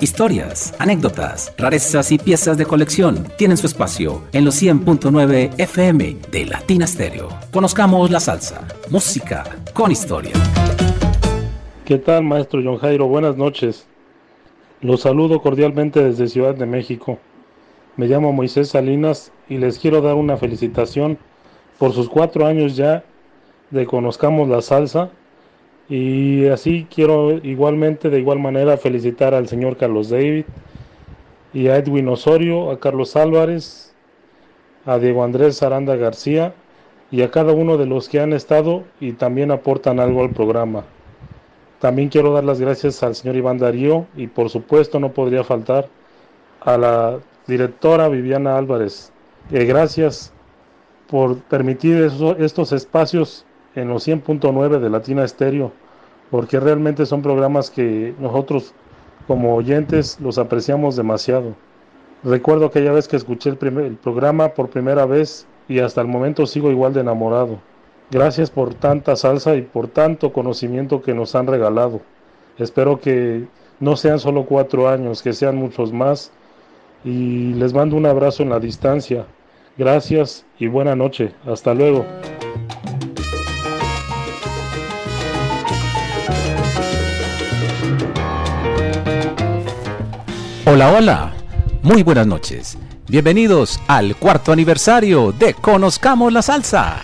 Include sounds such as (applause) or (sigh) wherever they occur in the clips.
Historias, anécdotas, rarezas y piezas de colección tienen su espacio en los 100.9 FM de Latina Stereo. Conozcamos la salsa, música con historia. ¿Qué tal, maestro John Jairo? Buenas noches. Los saludo cordialmente desde Ciudad de México. Me llamo Moisés Salinas y les quiero dar una felicitación por sus cuatro años ya de Conozcamos la Salsa y así quiero igualmente, de igual manera, felicitar al señor Carlos David y a Edwin Osorio, a Carlos Álvarez, a Diego Andrés Aranda García y a cada uno de los que han estado y también aportan algo al programa. También quiero dar las gracias al señor Iván Darío y por supuesto no podría faltar a la directora Viviana Álvarez. Eh, gracias por permitir estos espacios en los 100.9 de Latina Estéreo, porque realmente son programas que nosotros como oyentes los apreciamos demasiado. Recuerdo aquella vez que escuché el, el programa por primera vez y hasta el momento sigo igual de enamorado. Gracias por tanta salsa y por tanto conocimiento que nos han regalado. Espero que no sean solo cuatro años, que sean muchos más. Y les mando un abrazo en la distancia. Gracias y buena noche. Hasta luego. Hola, hola. Muy buenas noches. Bienvenidos al cuarto aniversario de Conozcamos la Salsa.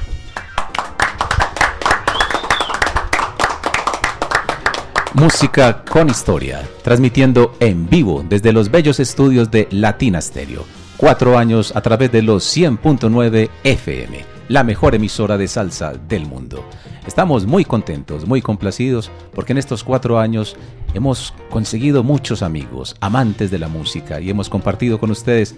Música con historia, transmitiendo en vivo desde los bellos estudios de Latina Stereo. Cuatro años a través de los 100.9 FM, la mejor emisora de salsa del mundo. Estamos muy contentos, muy complacidos, porque en estos cuatro años hemos conseguido muchos amigos, amantes de la música, y hemos compartido con ustedes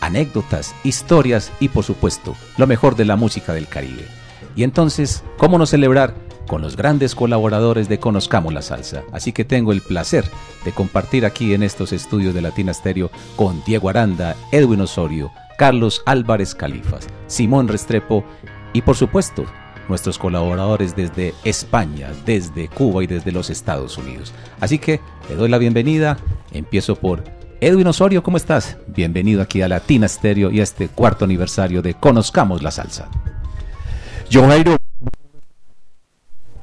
anécdotas, historias y por supuesto lo mejor de la música del Caribe. Y entonces, ¿cómo no celebrar con los grandes colaboradores de Conozcamos la Salsa? Así que tengo el placer de compartir aquí en estos estudios de Latina Stereo con Diego Aranda, Edwin Osorio, Carlos Álvarez Califas, Simón Restrepo y por supuesto nuestros colaboradores desde España, desde Cuba y desde los Estados Unidos. Así que le doy la bienvenida. Empiezo por Edwin Osorio, ¿cómo estás? Bienvenido aquí a Latina Stereo y a este cuarto aniversario de Conozcamos la Salsa. John Jairo,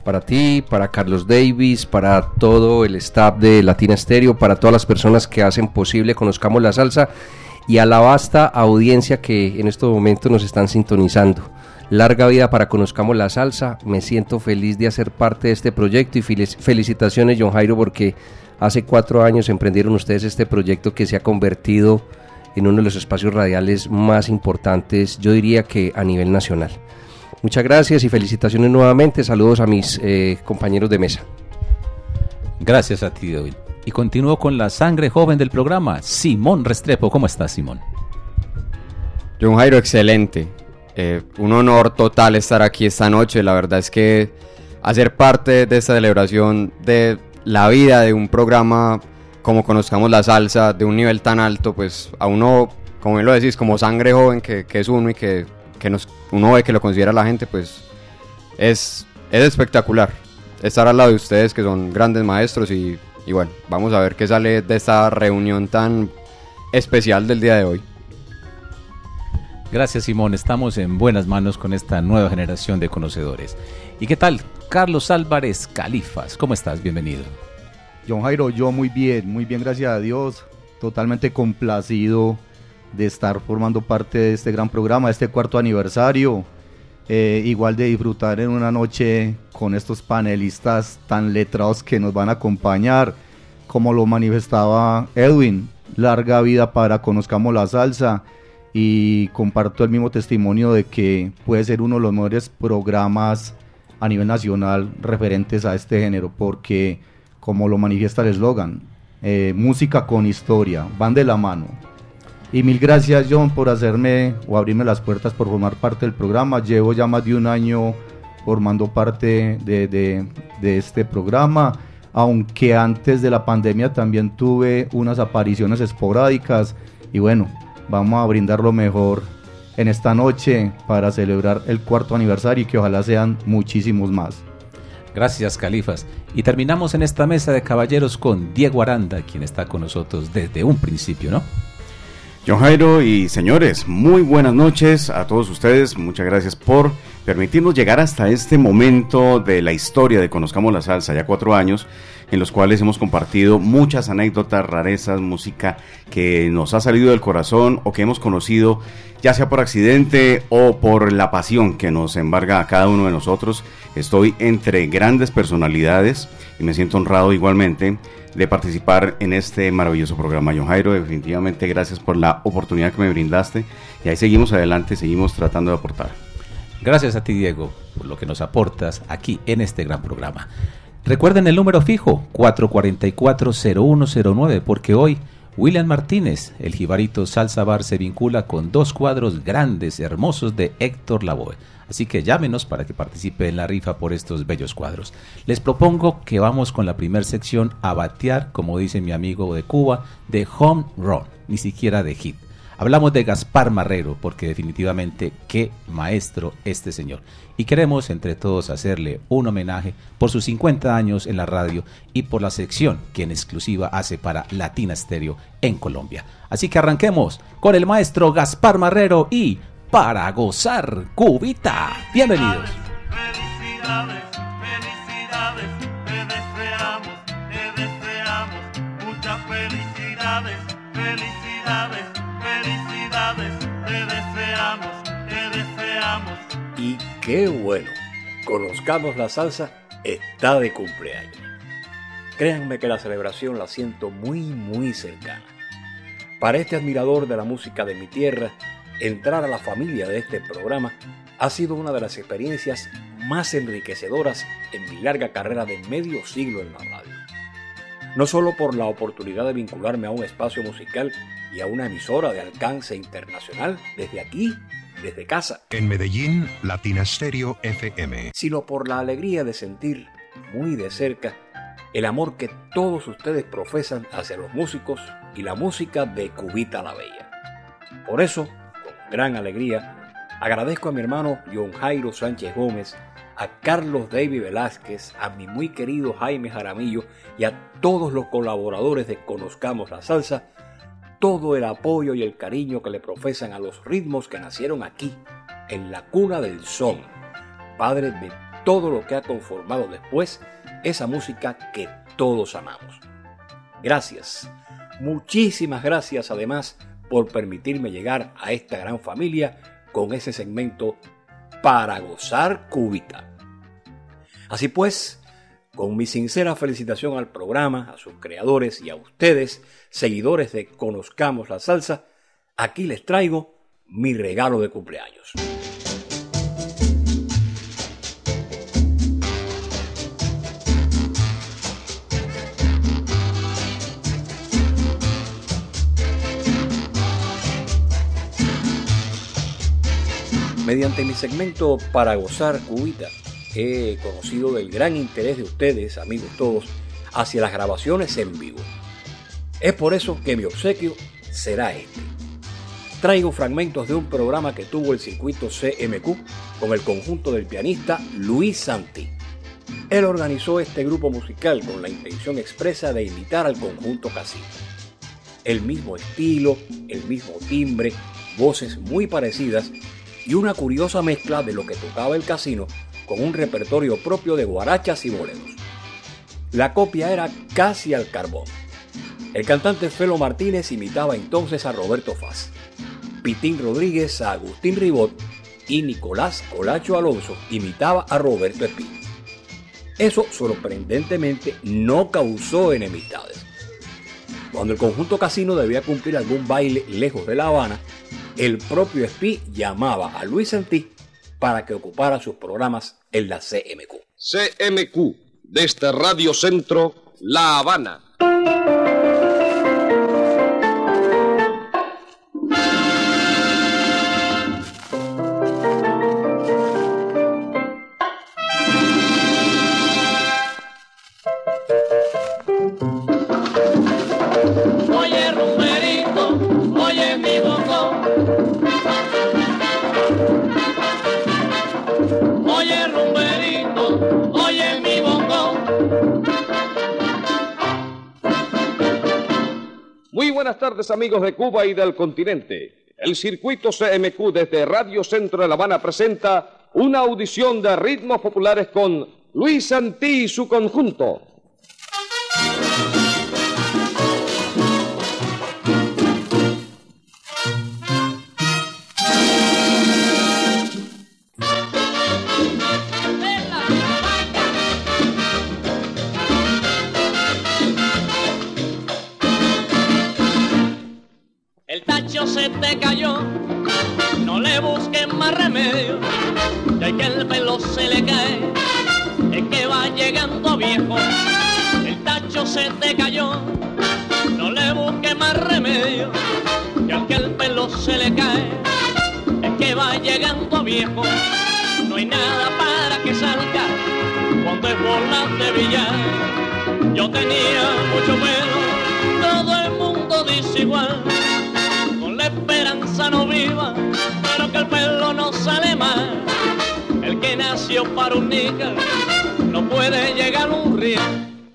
para ti, para Carlos Davis, para todo el staff de Latina Stereo, para todas las personas que hacen posible Conozcamos la Salsa y a la vasta audiencia que en estos momentos nos están sintonizando. Larga vida para Conozcamos la Salsa. Me siento feliz de hacer parte de este proyecto y felicitaciones, John Jairo, porque hace cuatro años emprendieron ustedes este proyecto que se ha convertido en uno de los espacios radiales más importantes, yo diría que a nivel nacional. Muchas gracias y felicitaciones nuevamente. Saludos a mis eh, compañeros de mesa. Gracias a ti, David. Y continúo con la sangre joven del programa, Simón Restrepo. ¿Cómo estás, Simón? John Jairo, excelente. Eh, un honor total estar aquí esta noche. La verdad es que hacer parte de esta celebración de la vida de un programa como conozcamos la salsa de un nivel tan alto, pues a uno, como bien lo decís, como sangre joven que, es uno y que, nos, uno ve que lo considera la gente, pues es, es espectacular estar al lado de ustedes que son grandes maestros y, y bueno, vamos a ver qué sale de esta reunión tan especial del día de hoy. Gracias Simón, estamos en buenas manos con esta nueva generación de conocedores. ¿Y qué tal? Carlos Álvarez Califas, ¿cómo estás? Bienvenido. John Jairo, yo muy bien, muy bien, gracias a Dios. Totalmente complacido de estar formando parte de este gran programa, este cuarto aniversario. Eh, igual de disfrutar en una noche con estos panelistas tan letrados que nos van a acompañar, como lo manifestaba Edwin. Larga vida para Conozcamos la Salsa y comparto el mismo testimonio de que puede ser uno de los mejores programas a nivel nacional referentes a este género, porque como lo manifiesta el eslogan, eh, música con historia, van de la mano. Y mil gracias John por hacerme o abrirme las puertas por formar parte del programa. Llevo ya más de un año formando parte de, de este programa, aunque antes de la pandemia también tuve unas apariciones esporádicas y bueno, vamos a brindar lo mejor en esta noche para celebrar el cuarto aniversario y que ojalá sean muchísimos más. Gracias, Califas. Y terminamos en esta mesa de caballeros con Diego Aranda, quien está con nosotros desde un principio, ¿no? John Jairo y señores, muy buenas noches a todos ustedes. Muchas gracias por permitirnos llegar hasta este momento de la historia de Conozcamos la Salsa, ya cuatro años, en los cuales hemos compartido muchas anécdotas, rarezas, música que nos ha salido del corazón o que hemos conocido ya sea por accidente o por la pasión que nos embarga a cada uno de nosotros. Estoy entre grandes personalidades y me siento honrado igualmente de participar en este maravilloso programa. John Jairo, definitivamente gracias por la oportunidad que me brindaste y ahí seguimos adelante, seguimos tratando de aportar. Gracias a ti, Diego, por lo que nos aportas aquí en este gran programa. Recuerden el número fijo, 444-0109, porque hoy William Martínez, el jibarito Salsa Bar, se vincula con dos cuadros grandes, hermosos de Héctor Lavoe. Así que llámenos para que participe en la rifa por estos bellos cuadros. Les propongo que vamos con la primera sección a batear, como dice mi amigo de Cuba, de home run, ni siquiera de hit. Hablamos de Gaspar Marrero porque definitivamente qué maestro este señor. Y queremos entre todos hacerle un homenaje por sus 50 años en la radio y por la sección que en exclusiva hace para Latina Stereo en Colombia. Así que arranquemos con el maestro Gaspar Marrero y para gozar cubita. Bienvenidos. Felicidades, felicidades, te deseamos, te deseamos muchas felicidades, felicidades, felicidades, te deseamos, te deseamos. Y qué bueno, conozcamos la salsa, está de cumpleaños. Créanme que la celebración la siento muy, muy cercana. Para este admirador de la música de mi tierra, entrar a la familia de este programa ha sido una de las experiencias más enriquecedoras en mi larga carrera de medio siglo en la radio. No solo por la oportunidad de vincularme a un espacio musical y a una emisora de alcance internacional desde aquí, desde casa, En Medellín, Latina Stereo FM. sino por la alegría de sentir muy de cerca el amor que todos ustedes profesan hacia los músicos y la música de Cubita la Bella. Por eso, con gran alegría, agradezco a mi hermano John Jairo Sánchez Gómez, a Carlos David Velázquez, a mi muy querido Jaime Jaramillo y a todos los colaboradores de Conozcamos la Salsa, todo el apoyo y el cariño que le profesan a los ritmos que nacieron aquí, en la cuna del son, padre de todo lo que ha conformado después esa música que todos amamos. Gracias, muchísimas gracias además por permitirme llegar a esta gran familia con ese segmento para gozar cúbita. Así pues, con mi sincera felicitación al programa, a sus creadores y a ustedes, seguidores de Conozcamos la Salsa, aquí les traigo mi regalo de cumpleaños. Mediante mi segmento Para Gozar Cubita, he conocido del gran interés de ustedes, amigos todos, hacia las grabaciones en vivo. Es por eso que mi obsequio será este. Traigo fragmentos de un programa que tuvo el circuito CMQ con el conjunto del pianista Luis Santi. Él organizó este grupo musical con la intención expresa de imitar al conjunto casino. El mismo estilo, el mismo timbre, voces muy parecidas y una curiosa mezcla de lo que tocaba el casino con un repertorio propio de guarachas y boleros. La copia era casi al carbón. El cantante Felo Martínez imitaba entonces a Roberto Faz, Pitín Rodríguez a Agustín Ribot y Nicolás Colacho Alonso imitaba a Roberto Espín. Eso sorprendentemente no causó enemistades. Cuando el conjunto casino debía cumplir algún baile lejos de La Habana, el propio Espí llamaba a Luis Santí para que ocupara sus programas en la CMQ. CMQ, desde Radio Centro, La Habana. Buenas tardes amigos de Cuba y del continente. El circuito CMQ desde Radio Centro de La Habana presenta una audición de ritmos populares con Luis Santí y su conjunto. Se te cayó, no le busques más remedio, ya que el pelo se le cae, es que va llegando viejo. El tacho se te cayó, no le busques más remedio, ya que el pelo se le cae, es que va llegando viejo. No hay nada para que salga cuando es bola de billar. Yo tenía mucho pelo, todo el mundo dice igual no viva, pero que el pelo no sale mal. El que nació para un níquel no puede llegar a un río.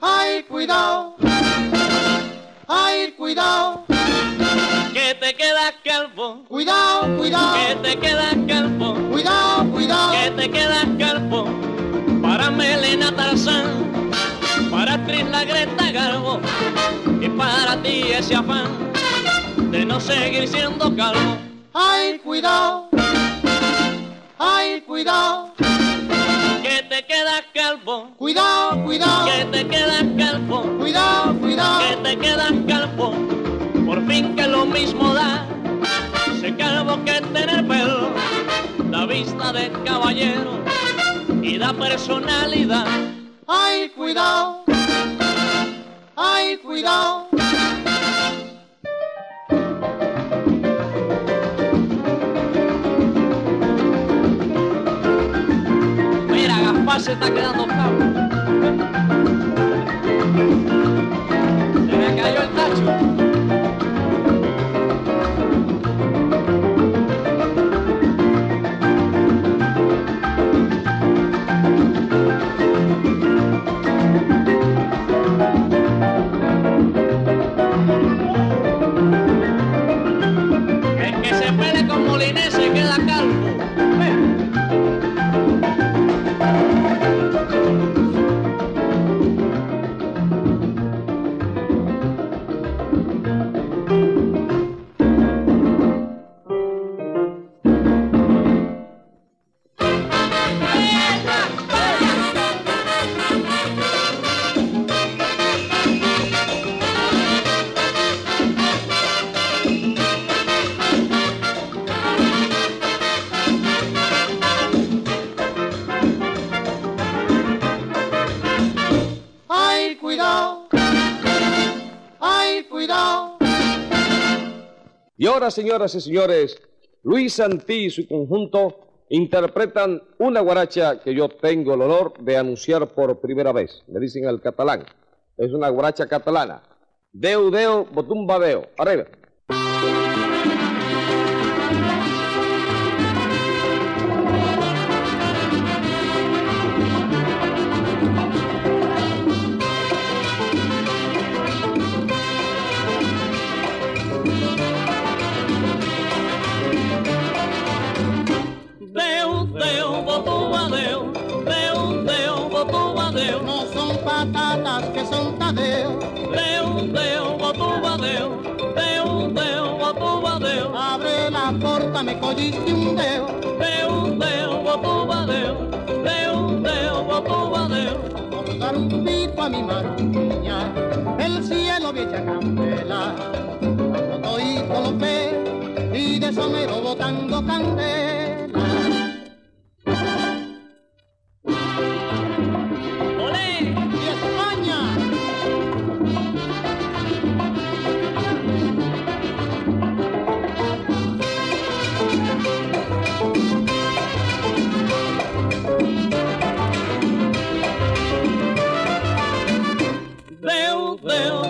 Ay, cuidado, ay, cuidado, Que te quedas calvo, cuidado, cuidado, que te quedas calvo, cuidado, cuidado. que te quedas calvo. Para Melena Tarzán, para actriz la Greta Garbo, y para ti ese afán de no seguir siendo calvo. Ay, cuidado, ay, cuidado, Que te quedas calvo, cuidado, cuidado, que te quedas calvo. cuidado, cuidado. que te quedas calvo, por fin que lo mismo da, ser calvo que tener pelo, da vista de caballero y da personalidad. Ay, cuidado, ay, cuidado. Se está quedando calvo. Se me cayó el tacho. Señoras y señores, Luis Santí y su conjunto interpretan una guaracha que yo tengo el honor de anunciar por primera vez. Me dicen el catalán. Es una guaracha catalana. Deu, deu, botumba, deu. Arriba. Patatas que son tadeo. deu, deu, botuba, deu, deu, deu, botuba, deu, Abre la puerta, me cogiste un dedo. deu, deu, botuba, deu, deu, deu, botuba, deu, Por dar un pico a mi maruña, el cielo vieja candela. Cuando todito lo ve y de somero botando candela.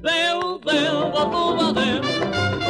Deu, deu, botuba, deu. Deu,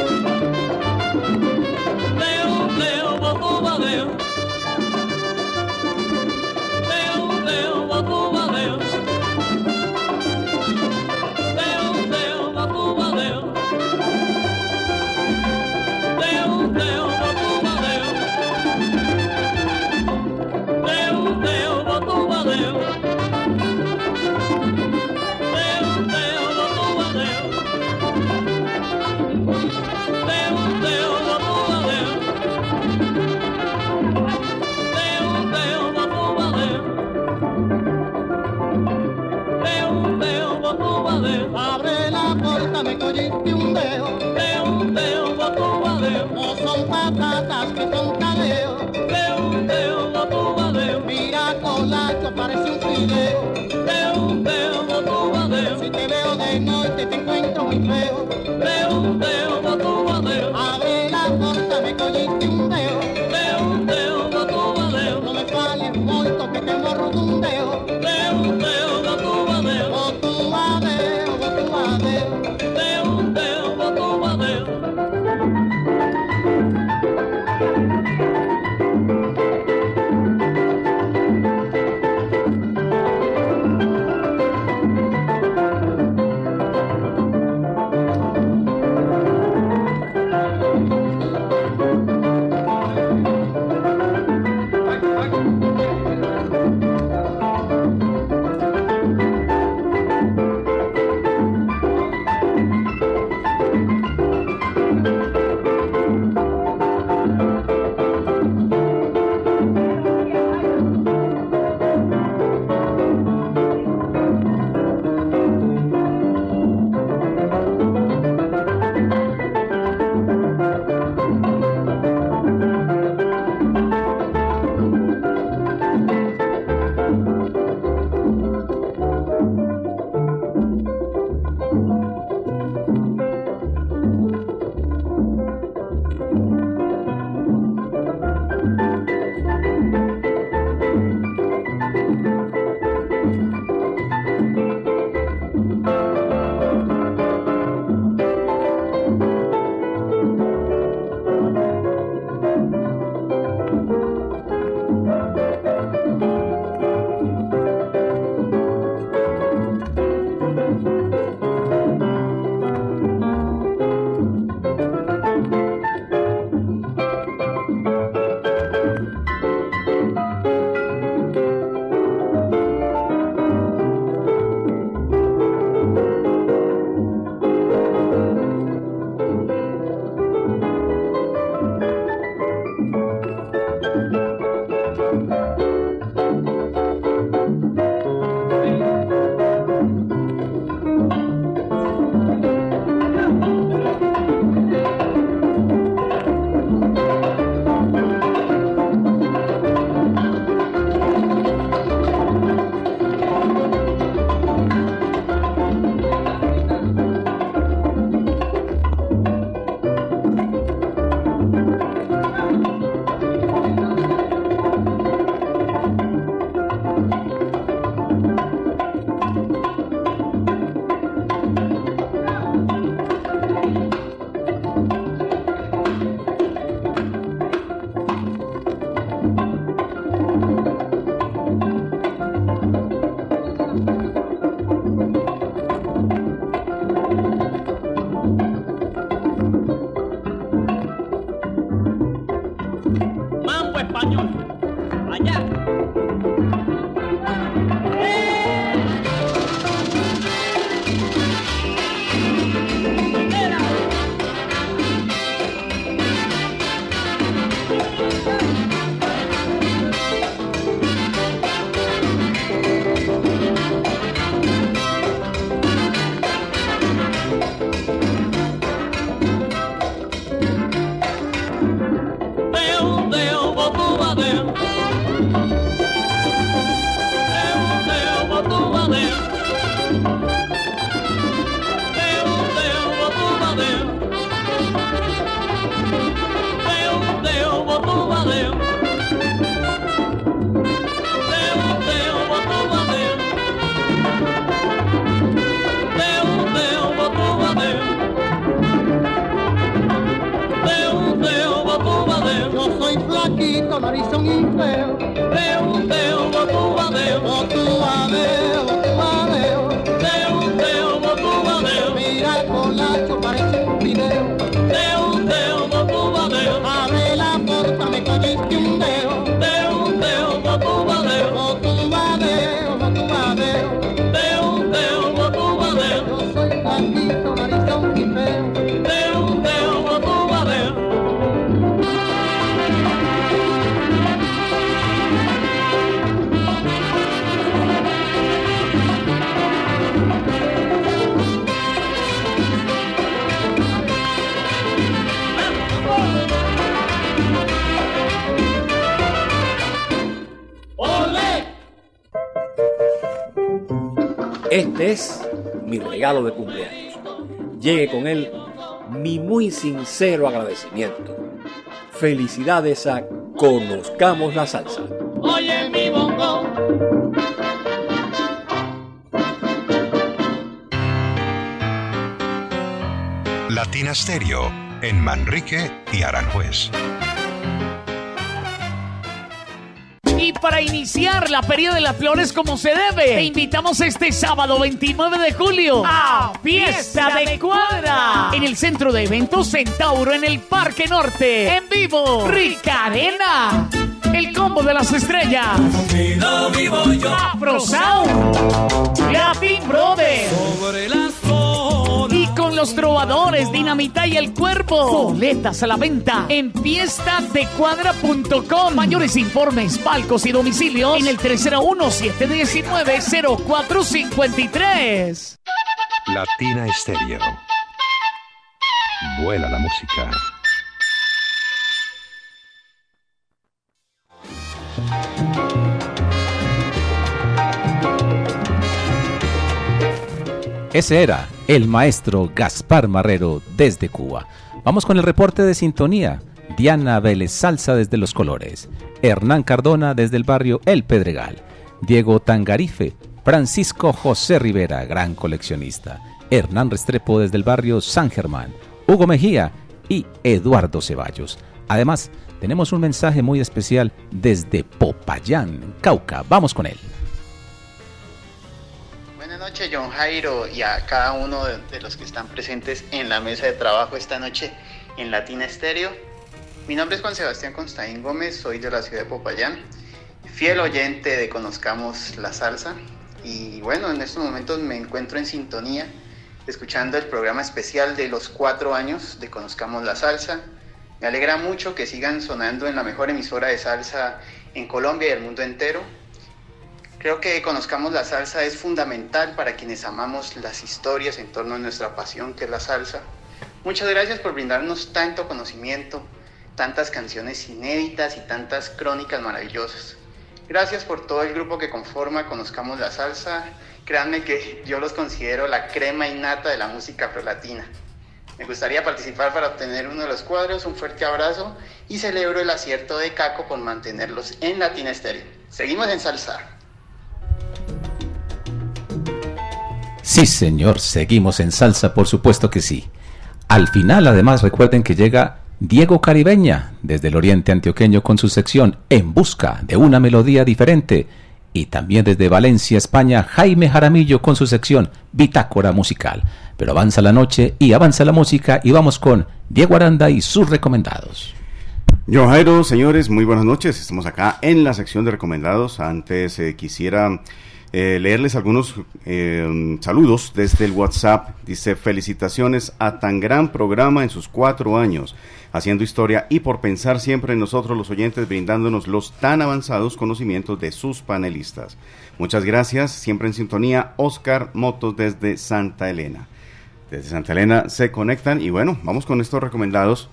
sincero agradecimiento. Felicidades a Conozcamos la Salsa. Oye mi bongo, Latina Stereo en Manrique y Aranjuez. Para iniciar la Feria de las Flores como se debe, te invitamos este sábado 29 de julio a Fiesta de Cuadra en el centro de eventos Centauro en el Parque Norte. En vivo, Rica Arena. El combo de las estrellas. vivo yo Afro Sound. Latin Brothers. sobre los trovadores, Dinamita y el Cuerpo. Boletas a la venta en fiestadecuadra.com. Mayores informes, palcos y domicilios en el 301-719-0453. Latina Stereo. Vuela la música. Ese era el maestro Gaspar Marrero desde Cuba. Vamos con el reporte de sintonía. Diana Vélez Salsa desde Los Colores, Hernán Cardona desde el barrio El Pedregal, Diego Tangarife, Francisco José Rivera, gran coleccionista, Hernán Restrepo desde el barrio San Germán, Hugo Mejía y Eduardo Ceballos. Además, tenemos un mensaje muy especial desde Popayán, Cauca. Vamos con él. Buenas noches, John Jairo, y a cada uno de, de los que están presentes en la mesa de trabajo esta noche en Latina Estéreo. Mi nombre es Juan Sebastián Constaín Gómez, soy de la ciudad de Popayán, fiel oyente de Conozcamos la Salsa. Y bueno, en estos momentos me encuentro en sintonía, escuchando el programa especial de los cuatro años de Conozcamos la Salsa. Me alegra mucho que sigan sonando en la mejor emisora de salsa en Colombia y el mundo entero. Creo que conozcamos la salsa es fundamental para quienes amamos las historias en torno a nuestra pasión que es la salsa. Muchas gracias por brindarnos tanto conocimiento, tantas canciones inéditas y tantas crónicas maravillosas. Gracias por todo el grupo que conforma Conozcamos la Salsa. Créanme que yo los considero la crema innata de la música afrolatina. Me gustaría participar para obtener uno de los cuadros. Un fuerte abrazo y celebro el acierto de Caco por mantenerlos en Latina Estéreo. Seguimos en salsa. Sí, señor, seguimos en salsa, por supuesto que sí. Al final, además, recuerden que llega Diego Caribeña, desde el oriente antioqueño, con su sección En Busca de una melodía diferente. Y también desde Valencia, España, Jaime Jaramillo con su sección Bitácora Musical. Pero avanza la noche y avanza la música y vamos con Diego Aranda y sus recomendados. Yo Jairo, señores, muy buenas noches. Estamos acá en la sección de recomendados. Antes eh, quisiera eh, leerles algunos eh, saludos desde el WhatsApp. Dice, felicitaciones a tan gran programa en sus cuatro años, haciendo historia y por pensar siempre en nosotros los oyentes, brindándonos los tan avanzados conocimientos de sus panelistas. Muchas gracias, siempre en sintonía, Oscar Motos desde Santa Elena. Desde Santa Elena se conectan y bueno, vamos con estos recomendados.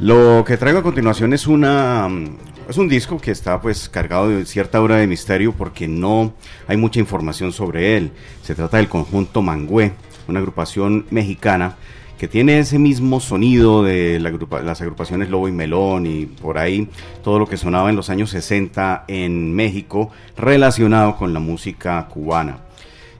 Lo que traigo a continuación es una es un disco que está pues cargado de cierta hora de misterio porque no hay mucha información sobre él. Se trata del conjunto Mangüe, una agrupación mexicana que tiene ese mismo sonido de las agrupaciones Lobo y Melón y por ahí todo lo que sonaba en los años 60 en México relacionado con la música cubana.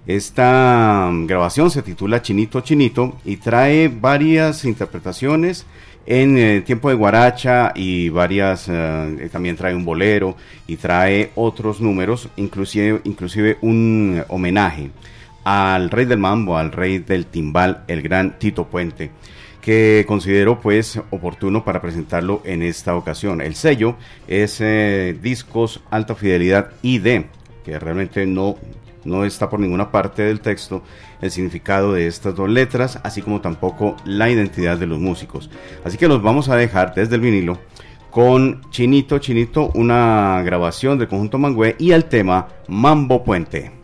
Esta grabación se titula Chinito Chinito y trae varias interpretaciones en eh, tiempo de guaracha y varias, eh, también trae un bolero y trae otros números, inclusive, inclusive un homenaje al rey del mambo, al rey del timbal, el gran Tito Puente que considero pues oportuno para presentarlo en esta ocasión. El sello es eh, Discos Alta Fidelidad ID, que realmente no, no está por ninguna parte del texto el significado de estas dos letras, así como tampoco la identidad de los músicos. Así que los vamos a dejar desde el vinilo con Chinito Chinito, una grabación del conjunto Mangüe y el tema Mambo Puente.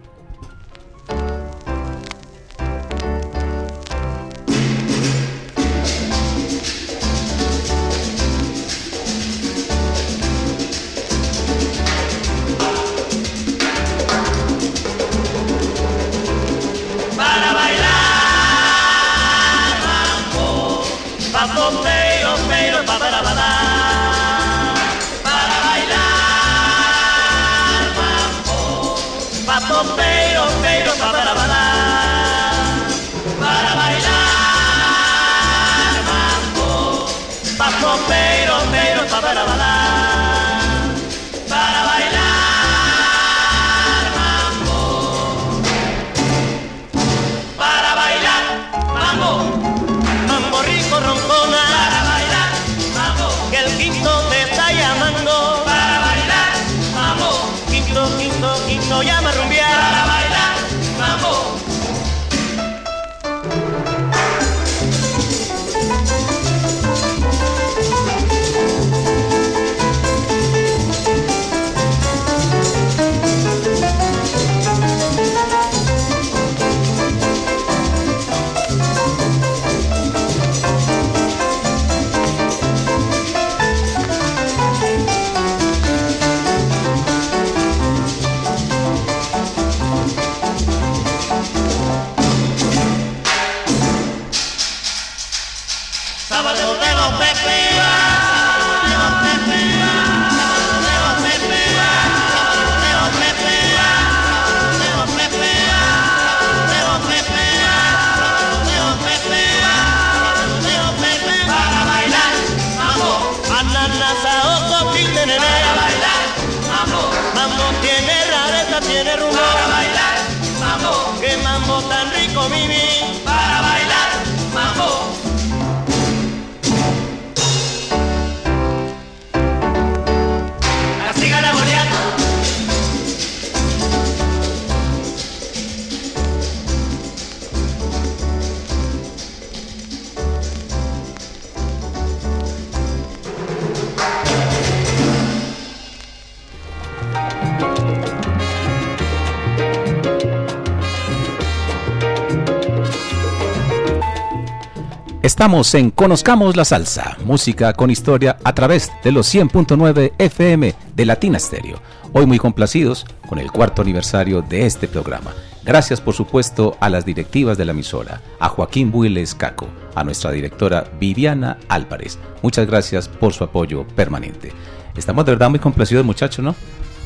Estamos en Conozcamos la Salsa, música con historia a través de los 100.9 FM de Latina Stereo. Hoy muy complacidos con el cuarto aniversario de este programa. Gracias por supuesto a las directivas de la emisora, a Joaquín Builes Caco, a nuestra directora Viviana Álvarez. Muchas gracias por su apoyo permanente. Estamos de verdad muy complacidos muchachos, ¿no?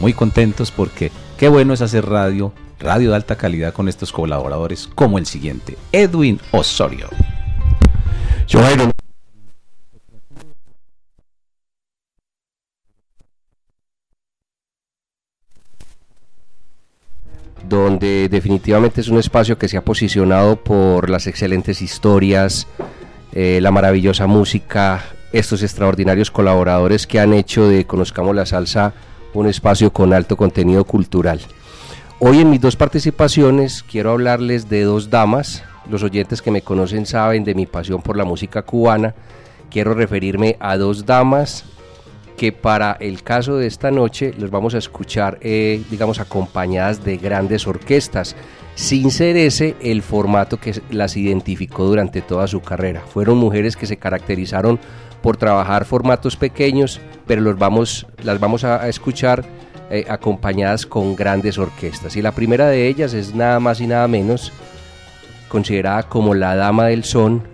Muy contentos porque qué bueno es hacer radio, radio de alta calidad con estos colaboradores como el siguiente, Edwin Osorio. Donde definitivamente es un espacio que se ha posicionado por las excelentes historias, eh, la maravillosa música, estos extraordinarios colaboradores que han hecho de Conozcamos la Salsa un espacio con alto contenido cultural. Hoy en mis dos participaciones quiero hablarles de dos damas, los oyentes que me conocen saben de mi pasión por la música cubana, quiero referirme a dos damas que para el caso de esta noche los vamos a escuchar, eh, digamos, acompañadas de grandes orquestas, sin ser ese el formato que las identificó durante toda su carrera. Fueron mujeres que se caracterizaron por trabajar formatos pequeños, pero los vamos, las vamos a, escuchar eh, acompañadas con grandes orquestas. Y la primera de ellas es nada más y nada menos considerada como la dama del son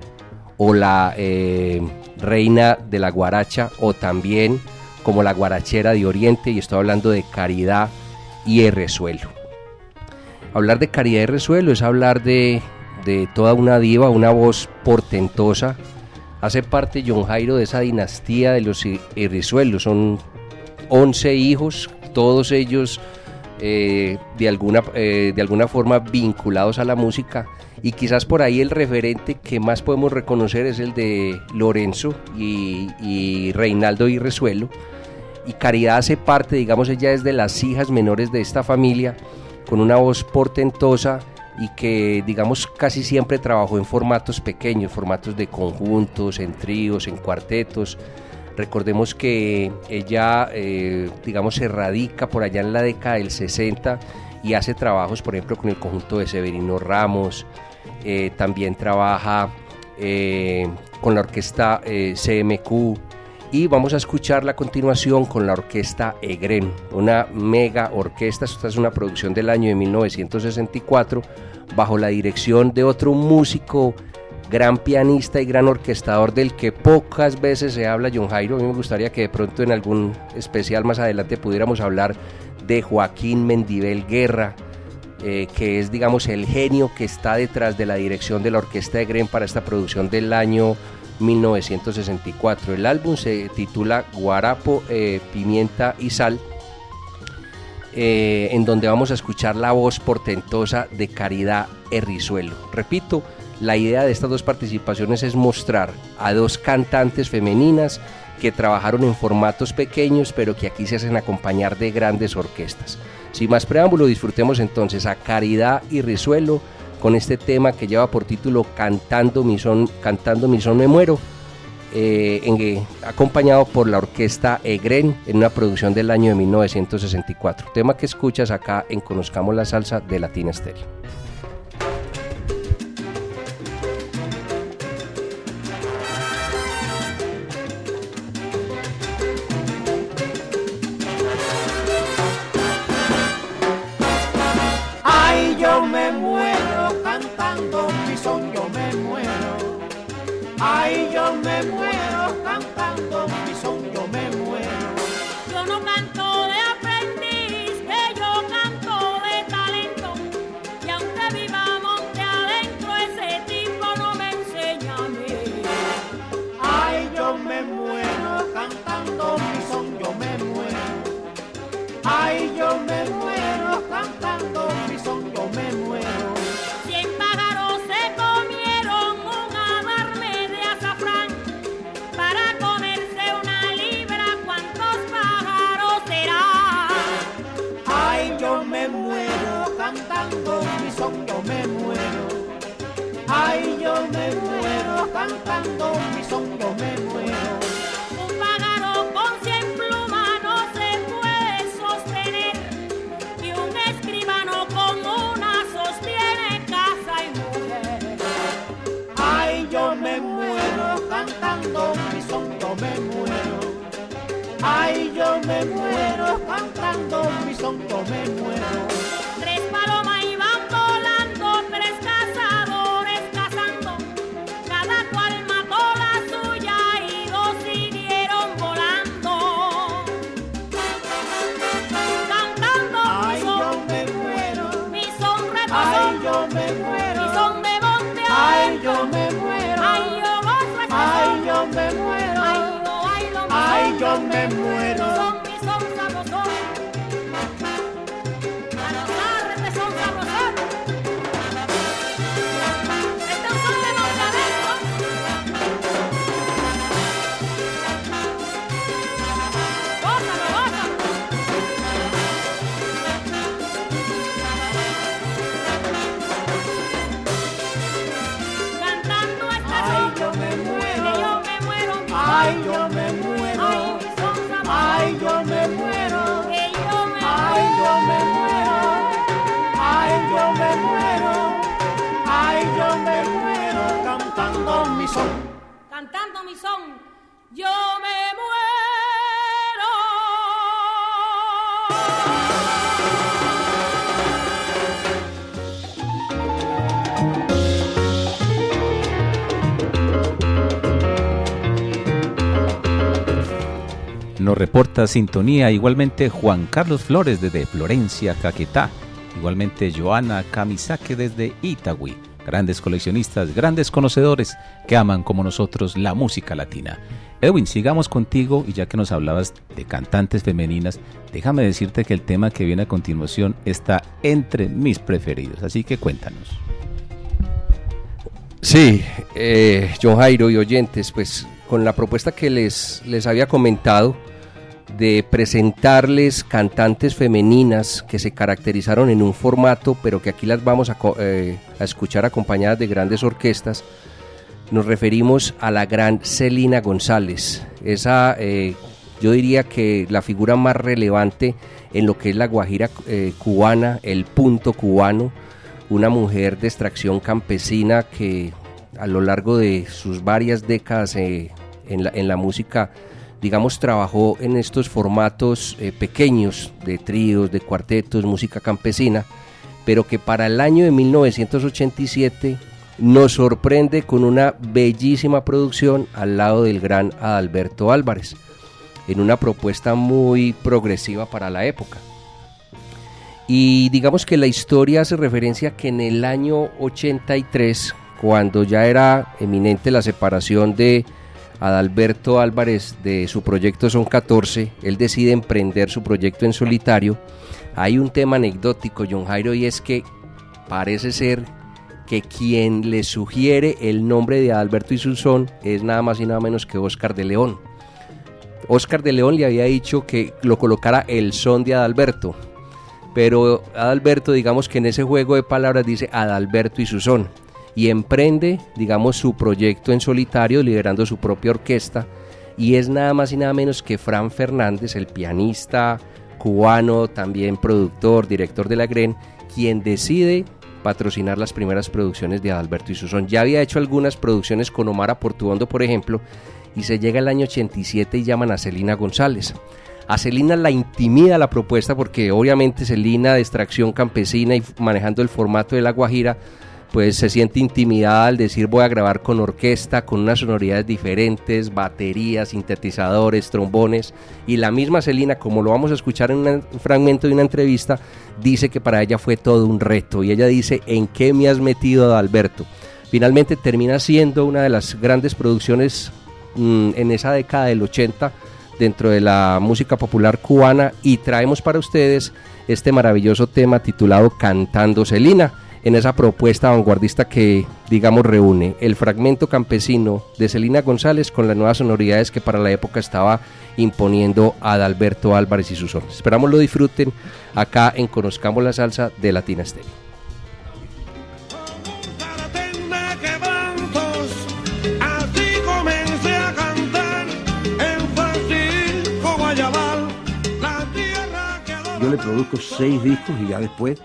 o la eh, reina de la guaracha o también como la guarachera de Oriente y estoy hablando de Caridad y Resuelo. Hablar de Caridad y Resuelo es hablar de, de toda una diva, una voz portentosa, Hace parte John Jairo de esa dinastía de los Irrizuelos. Son 11 hijos, todos ellos eh, de, alguna, eh, de alguna forma vinculados a la música. Y quizás por ahí el referente que más podemos reconocer es el de Lorenzo y, y Reinaldo Irresuelo. Y Caridad hace parte, digamos, ella es de las hijas menores de esta familia, con una voz portentosa y que digamos casi siempre trabajó en formatos pequeños, formatos de conjuntos, en tríos, en cuartetos. Recordemos que ella, eh, digamos, se radica por allá en la década del 60 y hace trabajos, por ejemplo, con el conjunto de Severino Ramos, eh, también trabaja eh, con la orquesta CMQ, y vamos a escucharla a continuación con la orquesta Egren, una mega orquesta. Esta es una producción del año de 1964 bajo la dirección de otro músico, gran pianista y gran orquestador del que pocas veces se habla, John Jairo. A mí me gustaría que de pronto en algún especial más adelante pudiéramos hablar de Joaquín Mendivel Guerra. Eh, que es digamos el genio que está detrás de la dirección de la orquesta Egren para esta producción del año 1964. El álbum se titula Guarapo, eh, Pimienta y Sal, eh, en donde vamos a escuchar la voz portentosa de Caridad Herrizuelo. Repito, la idea de estas dos participaciones es mostrar a dos cantantes femeninas que trabajaron en formatos pequeños, pero que aquí se hacen acompañar de grandes orquestas. Sin más preámbulo, disfrutemos entonces a Caridad y Rizuelo con este tema que lleva por título Cantando mi son, Cantando mi son me muero, eh, en, acompañado por la orquesta Egren en una producción del año de 1964. Tema que escuchas acá en Conozcamos la Salsa de Latina Stereo. me muero, espantando mi son, me muero. Reporta sintonía igualmente Juan Carlos Flores desde Florencia, Caquetá. Igualmente Joana Kamisake desde Itagüí. grandes coleccionistas, grandes conocedores que aman como nosotros la música latina. Edwin, sigamos contigo y ya que nos hablabas de cantantes femeninas, déjame decirte que el tema que viene a continuación está entre mis preferidos, así que cuéntanos. Sí, eh, y oyentes, pues con la propuesta que les, les había comentado de presentarles cantantes femeninas que se caracterizaron en un formato, pero que aquí las vamos a, eh, escuchar acompañadas de grandes orquestas, nos referimos a la gran Celina González. Esa, eh, yo diría que la figura más relevante en lo que es la Guajira eh, cubana, el punto cubano, una mujer de extracción campesina que a lo largo de sus varias décadas en, la, música, digamos, trabajó en estos formatos pequeños de tríos, de cuartetos, música campesina, pero que para el año de 1987 nos sorprende con una bellísima producción al lado del gran Adalberto Álvarez, en una propuesta muy progresiva para la época. Y digamos que la historia hace referencia que en el año 83, cuando ya era eminente la separación de Adalberto Álvarez de su proyecto Son 14, él decide emprender su proyecto en solitario. Hay un tema anecdótico, John Jairo, y es que parece ser que quien le sugiere el nombre de Adalberto y Susón es nada más y nada menos que Oscar de León. Oscar de León le había dicho que lo colocara el son de Adalberto, pero Adalberto digamos que en ese juego de palabras dice Adalberto y Susón y emprende digamos su proyecto en solitario liderando su propia orquesta y es nada más y nada menos que Fran Fernández, el pianista cubano, también productor, director de la GREN, quien decide patrocinar las primeras producciones de Adalberto y Susón. Ya había hecho algunas producciones con Omar Portuondo, por ejemplo, y se llega el año 87 y llaman a Celina González. A Celina la intimida la propuesta porque obviamente Celina de extracción campesina y manejando el formato de La Guajira, pues se siente intimidada al decir voy a grabar con orquesta, con unas sonoridades diferentes, baterías, sintetizadores, trombones, y la misma Celina, como lo vamos a escuchar en un fragmento de una entrevista, dice que para ella fue todo un reto, y ella dice, ¿en qué me has metido, Alberto? Finalmente termina siendo una de las grandes producciones mmm, en esa década del 80 dentro de la música popular cubana. Y traemos para ustedes este maravilloso tema titulado Cantando Celina en esa propuesta vanguardista que, digamos, reúne el fragmento campesino de Celina González con las nuevas sonoridades que para la época estaba imponiendo Adalberto Álvarez y sus hombres. Esperamos lo disfruten acá en Conozcamos la Salsa de Latina Estéreo. Yo le produzco seis discos y ya después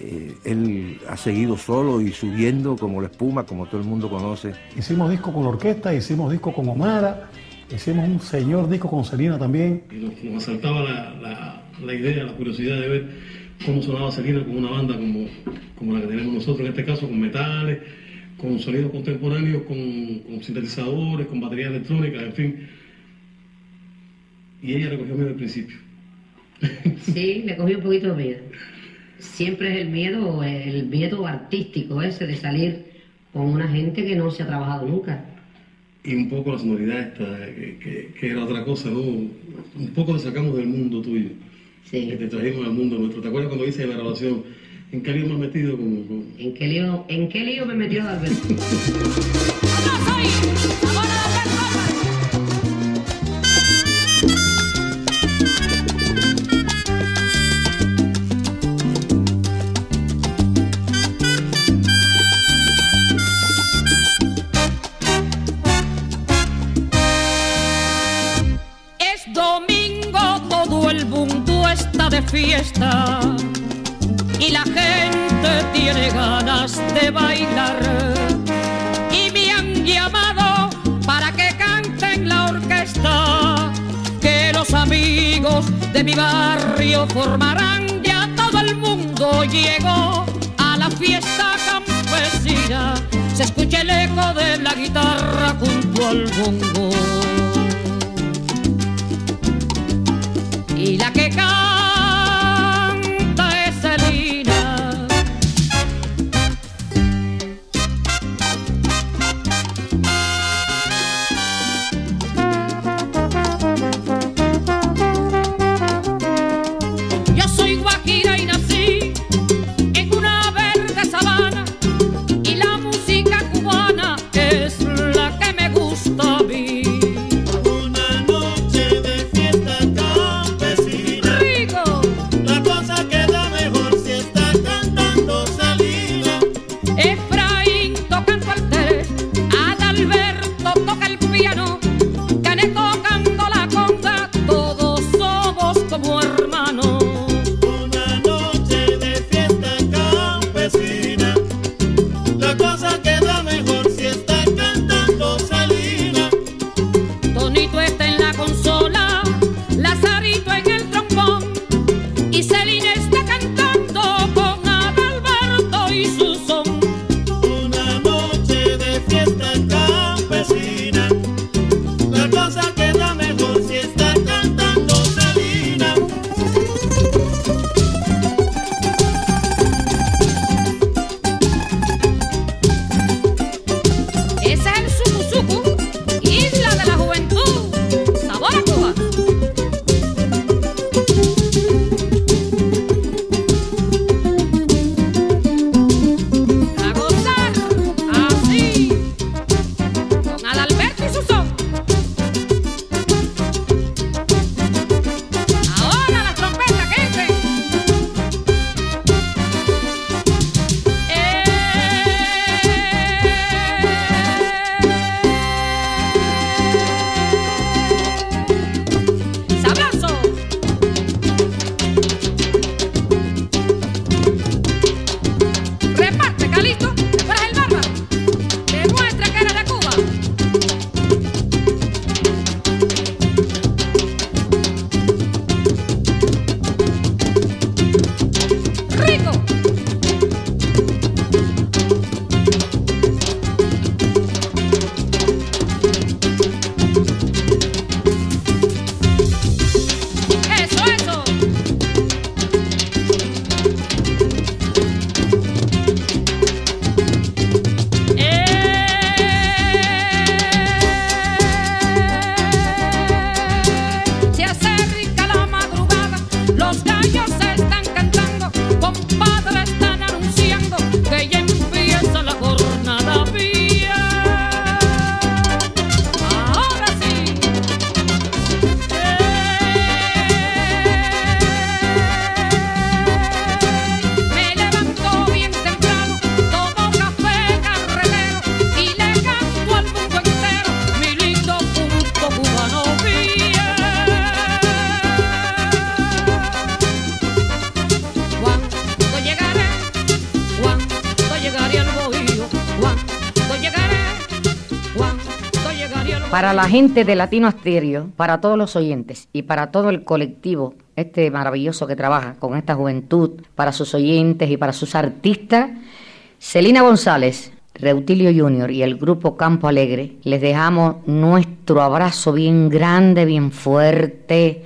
eh, él ha seguido solo y subiendo como la espuma, como todo el mundo conoce. Hicimos disco con la orquesta, hicimos disco con Omara, hicimos un señor disco con Selena también. Y nos, nos asaltaba la, la, la, idea, la curiosidad de ver cómo sonaba Selena con una banda como, como la que tenemos nosotros, en este caso con metales, con sonidos contemporáneos, con, con sintetizadores, con baterías electrónicas, en fin. Y ella recogió miedo al principio. Sí, le cogió un poquito de miedo siempre es el miedo, el miedo artístico ese de salir con una gente que no se ha trabajado nunca. Y un poco la sonoridad esta, que, que, que era otra cosa, ¿no? Un poco te sacamos del mundo tuyo. Sí. Que te trajimos al mundo nuestro. ¿Te acuerdas cuando hice la grabación? ¿En qué lío me has metido? Como... ¿En, qué lío, ¿En qué lío me metió Alberto? (laughs) de mi barrio formarán ya todo el mundo llegó a la fiesta campesina. Se escucha el eco de la guitarra junto al bongo la gente de Latino Asterio, para todos los oyentes y para todo el colectivo, este maravilloso que trabaja con esta juventud, para sus oyentes y para sus artistas, Celina González, Reutilio Junior y el grupo Campo Alegre, les dejamos nuestro abrazo bien grande, bien fuerte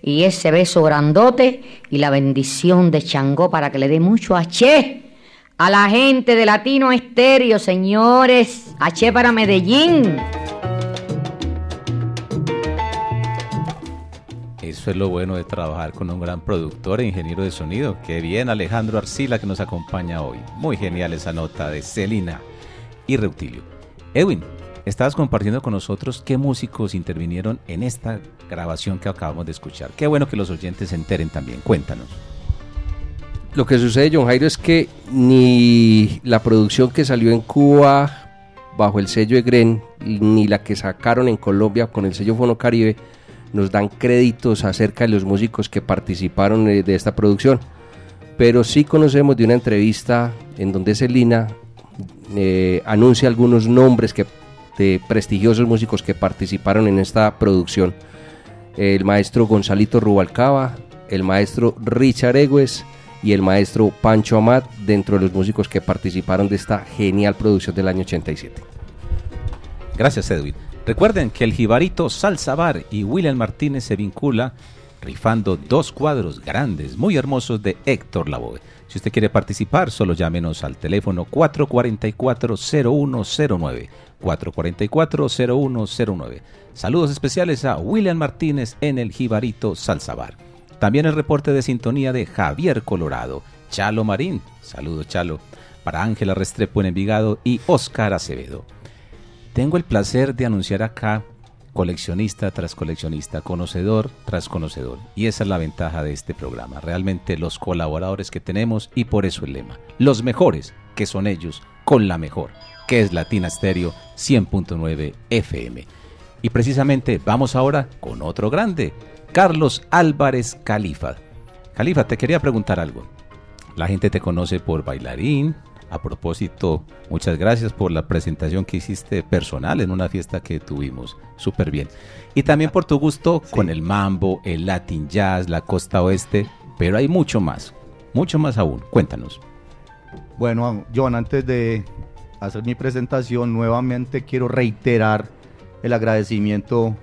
y ese beso grandote y la bendición de Changó para que le dé mucho H a la gente de Latino Estéreo, señores. H para Medellín. Eso es lo bueno de trabajar con un gran productor e ingeniero de sonido. Qué bien, Alejandro Arcila, que nos acompaña hoy. Muy genial esa nota de Celina y Reutilio. Edwin, estabas compartiendo con nosotros qué músicos intervinieron en esta grabación que acabamos de escuchar. Qué bueno que los oyentes se enteren también. Cuéntanos. Lo que sucede, John Jairo, es que ni la producción que salió en Cuba bajo el sello EGREN, ni la que sacaron en Colombia con el sello Fono Caribe, nos dan créditos acerca de los músicos que participaron eh, de esta producción. Pero sí conocemos de una entrevista en donde Celina eh, anuncia algunos nombres que, de prestigiosos músicos que participaron en esta producción. El maestro Gonzalito Rubalcaba, el maestro Richard Egues y el maestro Pancho Amat dentro de los músicos que participaron de esta genial producción del año 87. Gracias, Edwin. Recuerden que el Jibarito Salsa Bar y William Martínez se vincula rifando dos cuadros grandes, muy hermosos de Héctor Lavoe. Si usted quiere participar, solo llámenos al teléfono 444-0109. 444-0109. Saludos especiales a William Martínez en el Jibarito Salsa Bar. También el reporte de sintonía de Javier Colorado, Chalo Marín, saludos Chalo, para Ángela Restrepo en Envigado y Oscar Acevedo. Tengo el placer de anunciar acá coleccionista tras coleccionista, conocedor tras conocedor. Y esa es la ventaja de este programa. Realmente los colaboradores que tenemos y por eso el lema. Los mejores, que son ellos, con la mejor, que es Latina Stereo 100.9 FM. Y precisamente vamos ahora con otro grande, Carlos Álvarez Califa. Califa, te quería preguntar algo. La gente te conoce por bailarín, a propósito, muchas gracias por la presentación que hiciste personal en una fiesta que tuvimos. Súper bien. Y también por tu gusto con el mambo, el latin jazz, la costa oeste, pero hay mucho más, mucho más aún. Cuéntanos. Bueno, John, antes de hacer mi presentación, nuevamente quiero reiterar el agradecimiento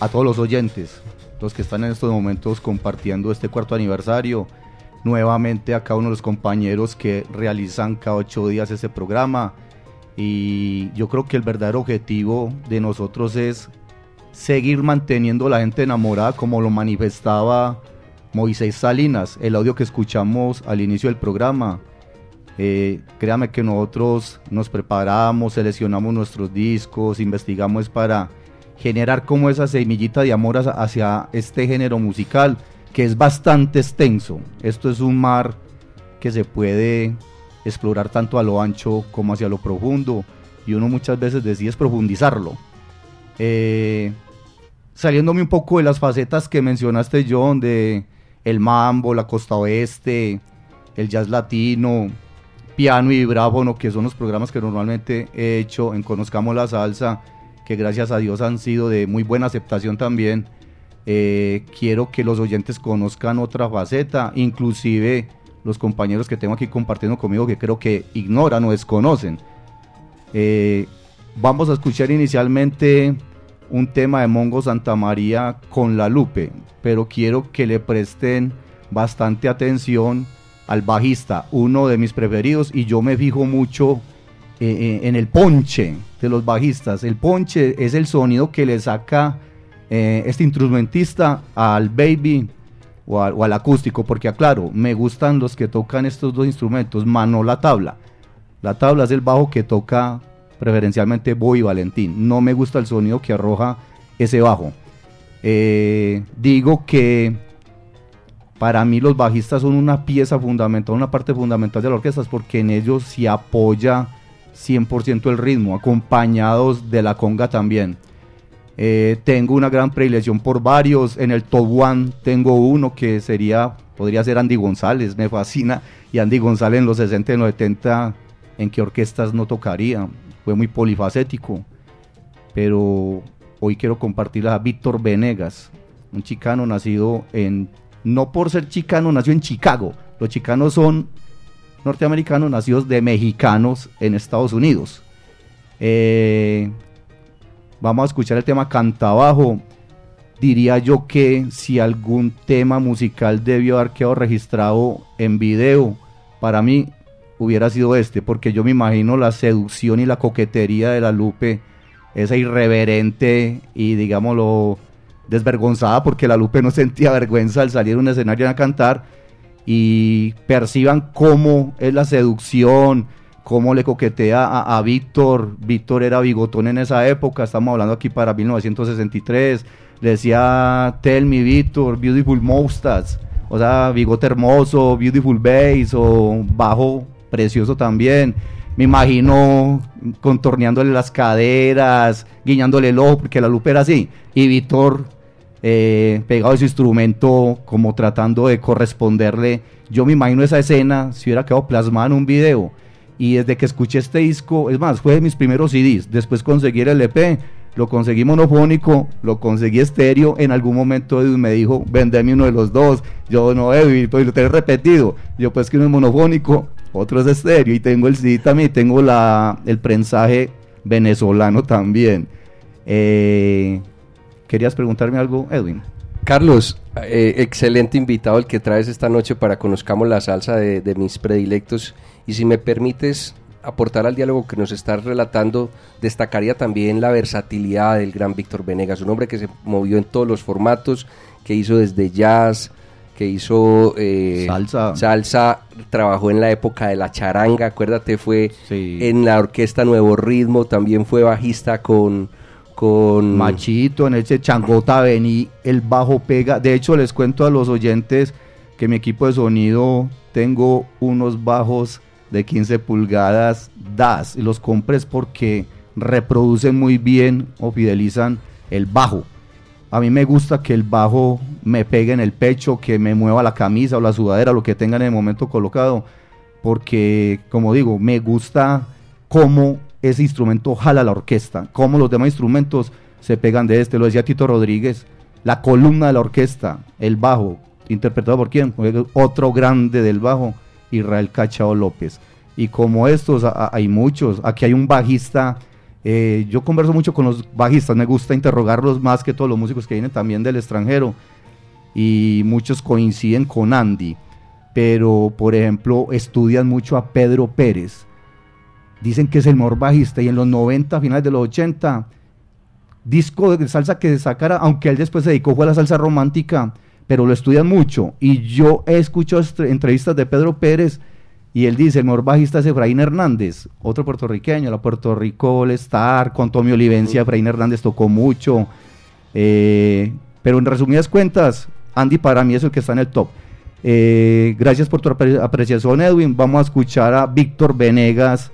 a todos los oyentes, los que están en estos momentos compartiendo este cuarto aniversario nuevamente a cada uno de los compañeros que realizan cada ocho días este programa. Y yo creo que el verdadero objetivo de nosotros es seguir manteniendo a la gente enamorada como lo manifestaba Moisés Salinas, el audio que escuchamos al inicio del programa. Eh, créame que nosotros nos preparamos, seleccionamos nuestros discos, investigamos para generar como esa semillita de amor hacia este género musical que es bastante extenso. Esto es un mar que se puede explorar tanto a lo ancho como hacia lo profundo y uno muchas veces decide profundizarlo. Eh, saliéndome un poco de las facetas que mencionaste John, de el mambo, la costa oeste, el jazz latino, piano y vibráfono, que son los programas que normalmente he hecho en Conozcamos la Salsa, que gracias a Dios han sido de muy buena aceptación también. Eh, quiero que los oyentes conozcan otra faceta, inclusive los compañeros que tengo aquí compartiendo conmigo que creo que ignoran o desconocen. Eh, vamos a escuchar inicialmente un tema de Mongo Santa María con la Lupe, pero quiero que le presten bastante atención al bajista, uno de mis preferidos, y yo me fijo mucho eh, en el ponche de los bajistas. El ponche es el sonido que le saca eh, este instrumentista al baby o, al acústico, porque aclaro, me gustan los que tocan estos dos instrumentos, mano la tabla. La tabla es el bajo que toca preferencialmente Boy Valentín. No me gusta el sonido que arroja ese bajo. Eh, digo que para mí los bajistas son una pieza fundamental, una parte fundamental de la orquesta, porque en ellos se apoya 100% el ritmo, acompañados de la conga también. Eh, tengo una gran predilección por varios. En el top one tengo uno que sería, podría ser Andy González, me fascina. Y Andy González en los 60 y los 70, ¿en qué orquestas no tocaría? Fue muy polifacético. pero hoy quiero compartirla a Víctor Venegas, un chicano nacido en, no por ser chicano, nació en Chicago. Los chicanos son norteamericanos nacidos de mexicanos en Estados Unidos. Eh, vamos a escuchar el tema Cantabajo. Diría yo que si algún tema musical debió haber quedado registrado en video, para mí hubiera sido este, porque yo me imagino la seducción y la coquetería de la Lupe, esa irreverente y digámoslo desvergonzada, porque la Lupe no sentía vergüenza al salir a un escenario a cantar y perciban cómo es la seducción, cómo le coquetea a, a Víctor. Víctor era bigotón en esa época, estamos hablando aquí para 1963. Le decía, tell me Víctor, beautiful mustache. O sea, bigote hermoso, beautiful bass o bajo precioso también. Me imagino contorneándole las caderas, guiñándole el ojo, porque la lupa era así. Y Víctor eh, pegado a su instrumento, como tratando de corresponderle. Yo me imagino esa escena si hubiera quedado plasmada en un video. Y desde que escuché este disco, es más, fue de mis primeros CDs. Después conseguí el LP, lo conseguí monofónico, lo conseguí estéreo. En algún momento Edwin me dijo, vendeme uno de los dos. Yo no, Edwin, pues lo tengo repetido. Yo, pues que uno es monofónico, otro es estéreo. Y tengo el CD también, tengo la, el prensaje venezolano también. Eh, ¿Querías preguntarme algo, Edwin? Carlos, eh, excelente invitado el que traes esta noche para conozcamos la salsa de, de, mis predilectos. Y si me permites aportar al diálogo que nos estás relatando, destacaría también la versatilidad del gran Víctor Venegas, un hombre que se movió en todos los formatos, que hizo desde jazz, que hizo eh, salsa. salsa, trabajó en la época de la charanga, acuérdate, fue sí. en la orquesta Nuevo Ritmo, también fue bajista con con Machito, en ese Changota Bení, el bajo pega. De hecho, les cuento a los oyentes que mi equipo de sonido tengo unos bajos de 15 pulgadas DAS y los compres porque reproducen muy bien o fidelizan el bajo. A mí me gusta que el bajo me pegue en el pecho, que me mueva la camisa o la sudadera, lo que tengan en el momento colocado, porque como digo, me gusta cómo ese instrumento jala la orquesta, como los demás instrumentos se pegan de este, lo decía Tito Rodríguez, la columna de la orquesta, el bajo, interpretado por quién, otro grande del bajo, Israel Cachao López. Y como estos hay muchos, aquí hay un bajista, eh, yo converso mucho con los bajistas, me gusta interrogarlos más que todos los músicos que vienen también del extranjero, y muchos coinciden con Andy, pero por ejemplo estudian mucho a Pedro Pérez, dicen que es el mejor bajista y en los 90, finales de los 80, disco de salsa que sacara, aunque él después se dedicó a la salsa romántica, pero lo estudian mucho. Y yo he escuchado entrevistas de Pedro Pérez y él dice, el mejor bajista es Efraín Hernández, otro puertorriqueño, la Puerto Rico All Star, con Tommy Olivencia, Efraín Hernández tocó mucho. Eh, pero en resumidas cuentas, Andy para mí es el que está en el top. Eh, gracias por tu apreciación, Edwin. Vamos a escuchar a Víctor Venegas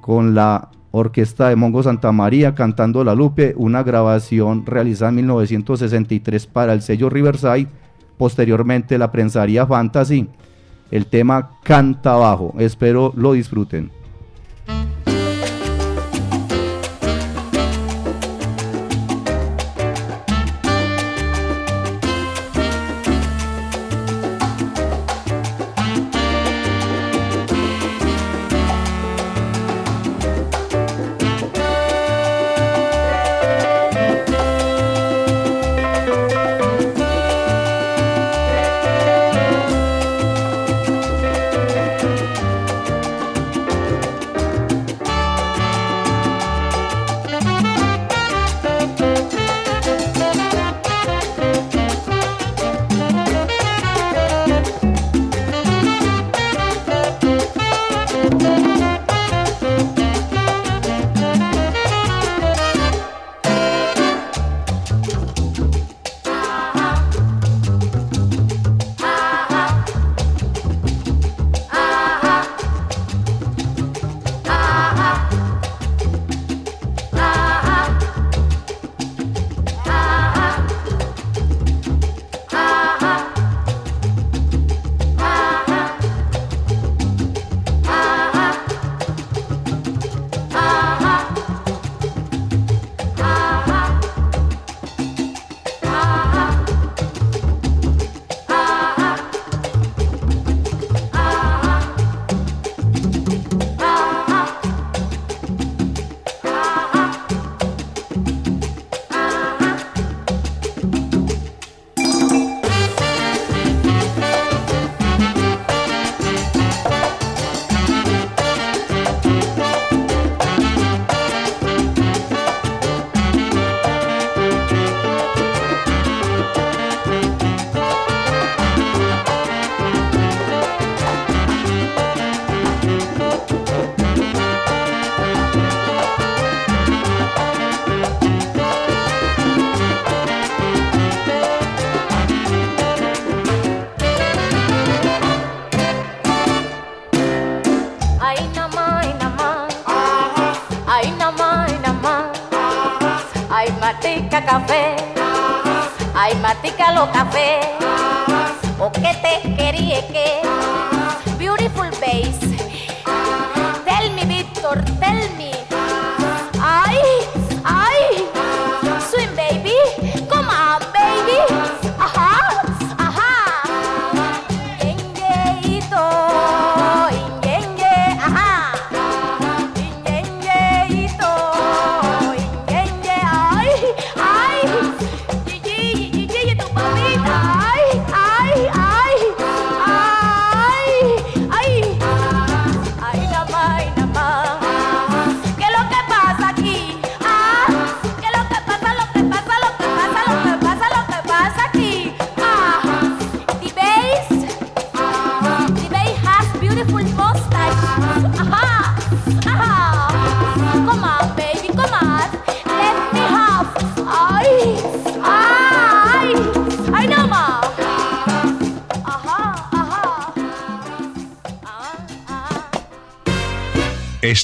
con la orquesta de Mongo Santa María cantando La Lupe, una grabación realizada en 1963 para el sello Riverside, posteriormente la prensaría Fantasy, el tema Canta Abajo, espero lo disfruten.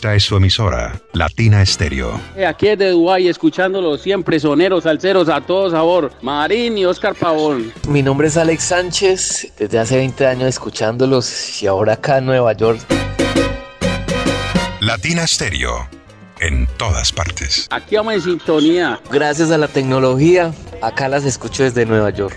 Esta es su emisora, Latina Estéreo. Aquí es de Dubái, escuchándolo siempre, soneros, salseros, a todo sabor. Marín y Oscar Pavón. Mi nombre es Alex Sánchez, desde hace 20 años escuchándolos y ahora acá en Nueva York. Latina Estéreo. En todas partes. Aquí vamos en sintonía. Gracias a la tecnología, acá las escucho desde Nueva York.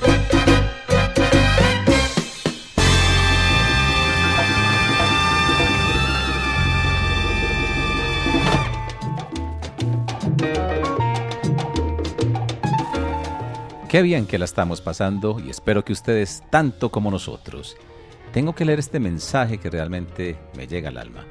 Qué bien que la estamos pasando y espero que ustedes tanto como nosotros. Tengo que leer este mensaje que realmente me llega al alma.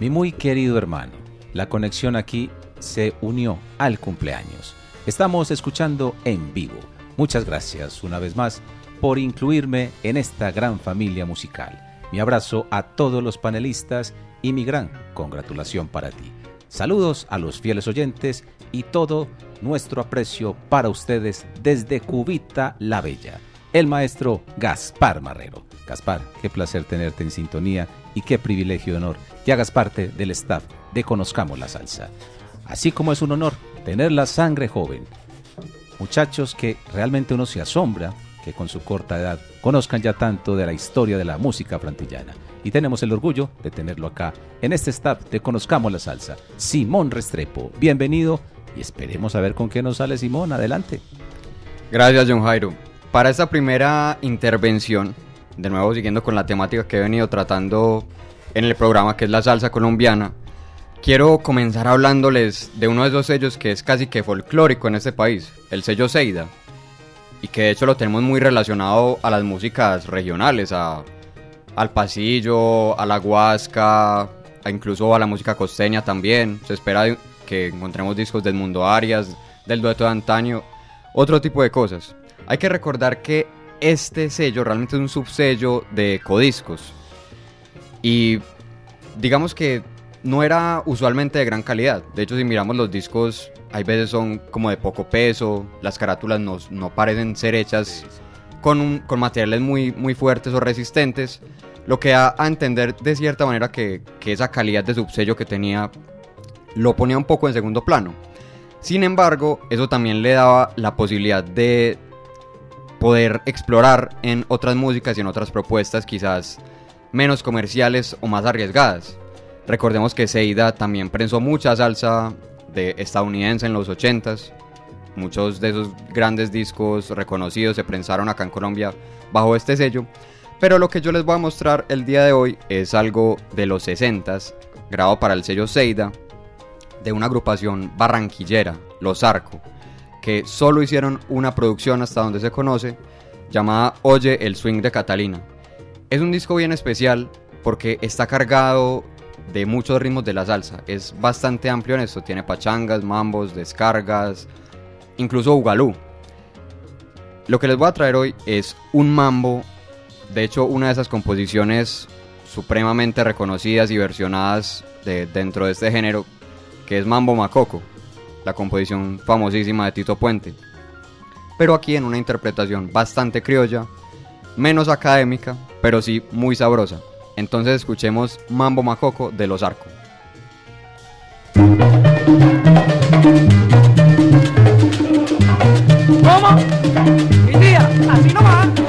Mi muy querido hermano, la conexión aquí se unió al cumpleaños. Estamos escuchando en vivo. Muchas gracias una vez más por incluirme en esta gran familia musical. Mi abrazo a todos los panelistas y mi gran congratulación para ti. Saludos a los fieles oyentes y todo nuestro aprecio para ustedes desde Cubita la Bella. El maestro Gaspar Marrero. Gaspar, qué placer tenerte en sintonía y qué privilegio y honor que hagas parte del staff de Conozcamos la Salsa. Así como es un honor tener la sangre joven. Muchachos que realmente uno se asombra que con su corta edad conozcan ya tanto de la historia de la música frantillana. Y tenemos el orgullo de tenerlo acá en este staff de Conozcamos la Salsa. Simón Restrepo, bienvenido y esperemos a ver con qué nos sale Simón. Adelante. Gracias, John Jairo. Para esta primera intervención, de nuevo siguiendo con la temática que he venido tratando en el programa, que es la salsa colombiana, quiero comenzar hablándoles de uno de esos sellos que es casi que folclórico en este país, el sello Seida, y que de hecho lo tenemos muy relacionado a las músicas regionales, a, al pasillo, a la huasca, a incluso a la música costeña también. Se espera que encontremos discos del Mundo Arias, del dueto de antaño, otro tipo de cosas. Hay que recordar que este sello realmente es un subsello de Codiscos. Y digamos que no era usualmente de gran calidad. De hecho, si miramos los discos, hay veces son como de poco peso, las carátulas no, no parecen ser hechas con, un- con materiales muy, muy fuertes o resistentes, lo que da a entender de cierta manera que, que esa calidad de subsello que tenía lo ponía un poco en segundo plano. Sin embargo, eso también le daba la posibilidad de poder explorar en otras músicas y en otras propuestas quizás menos comerciales o más arriesgadas. Recordemos que Seida también prensó mucha salsa de estadounidense en los 80s. Muchos de esos grandes discos reconocidos se prensaron acá en Colombia bajo este sello. Pero lo que yo les voy a mostrar el día de hoy es algo de los 60s, grabado para el sello Seida, de una agrupación barranquillera, Los Arco, que solo hicieron una producción hasta donde se conoce, llamada Oye el Swing de Catalina. Es un disco bien especial porque está cargado de muchos ritmos de la salsa. Es bastante amplio en esto. Tiene pachangas, mambos, descargas, incluso bugalú. Lo que les voy a traer hoy es un mambo. De hecho, una de esas composiciones supremamente reconocidas y versionadas de- dentro de este género, que es Mambo Macoco, la composición famosísima de Tito Puente. Pero aquí en una interpretación bastante criolla, menos académica, pero sí muy sabrosa. Entonces escuchemos Mambo Macoco de Los Arcos. Así.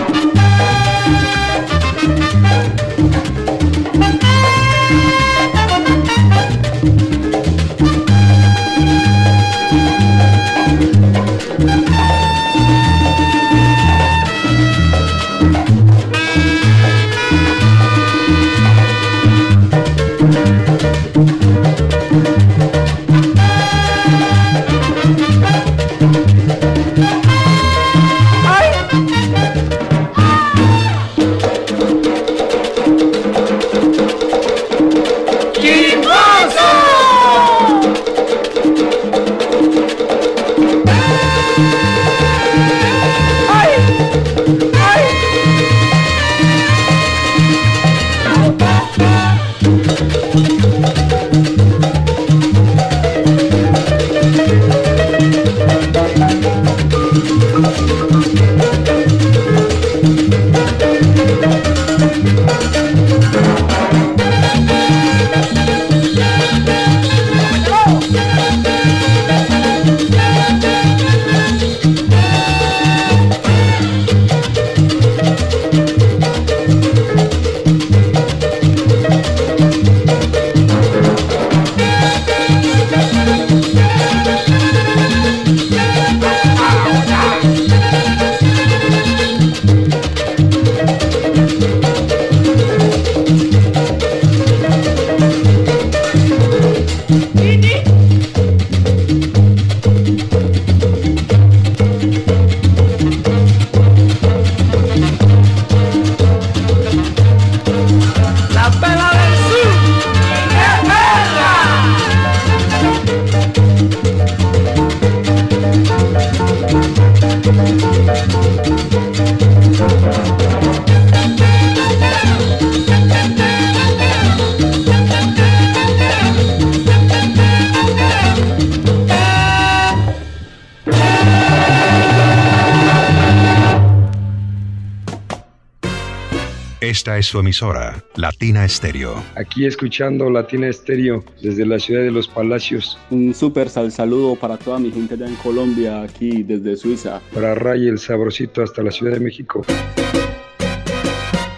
Esta es su emisora, Latina Estéreo. Aquí escuchando Latina Estéreo desde la ciudad de Los Palacios. Un súper sal saludo para toda mi gente allá en Colombia, aquí desde Suiza. Para Ray el Sabrosito hasta la Ciudad de México.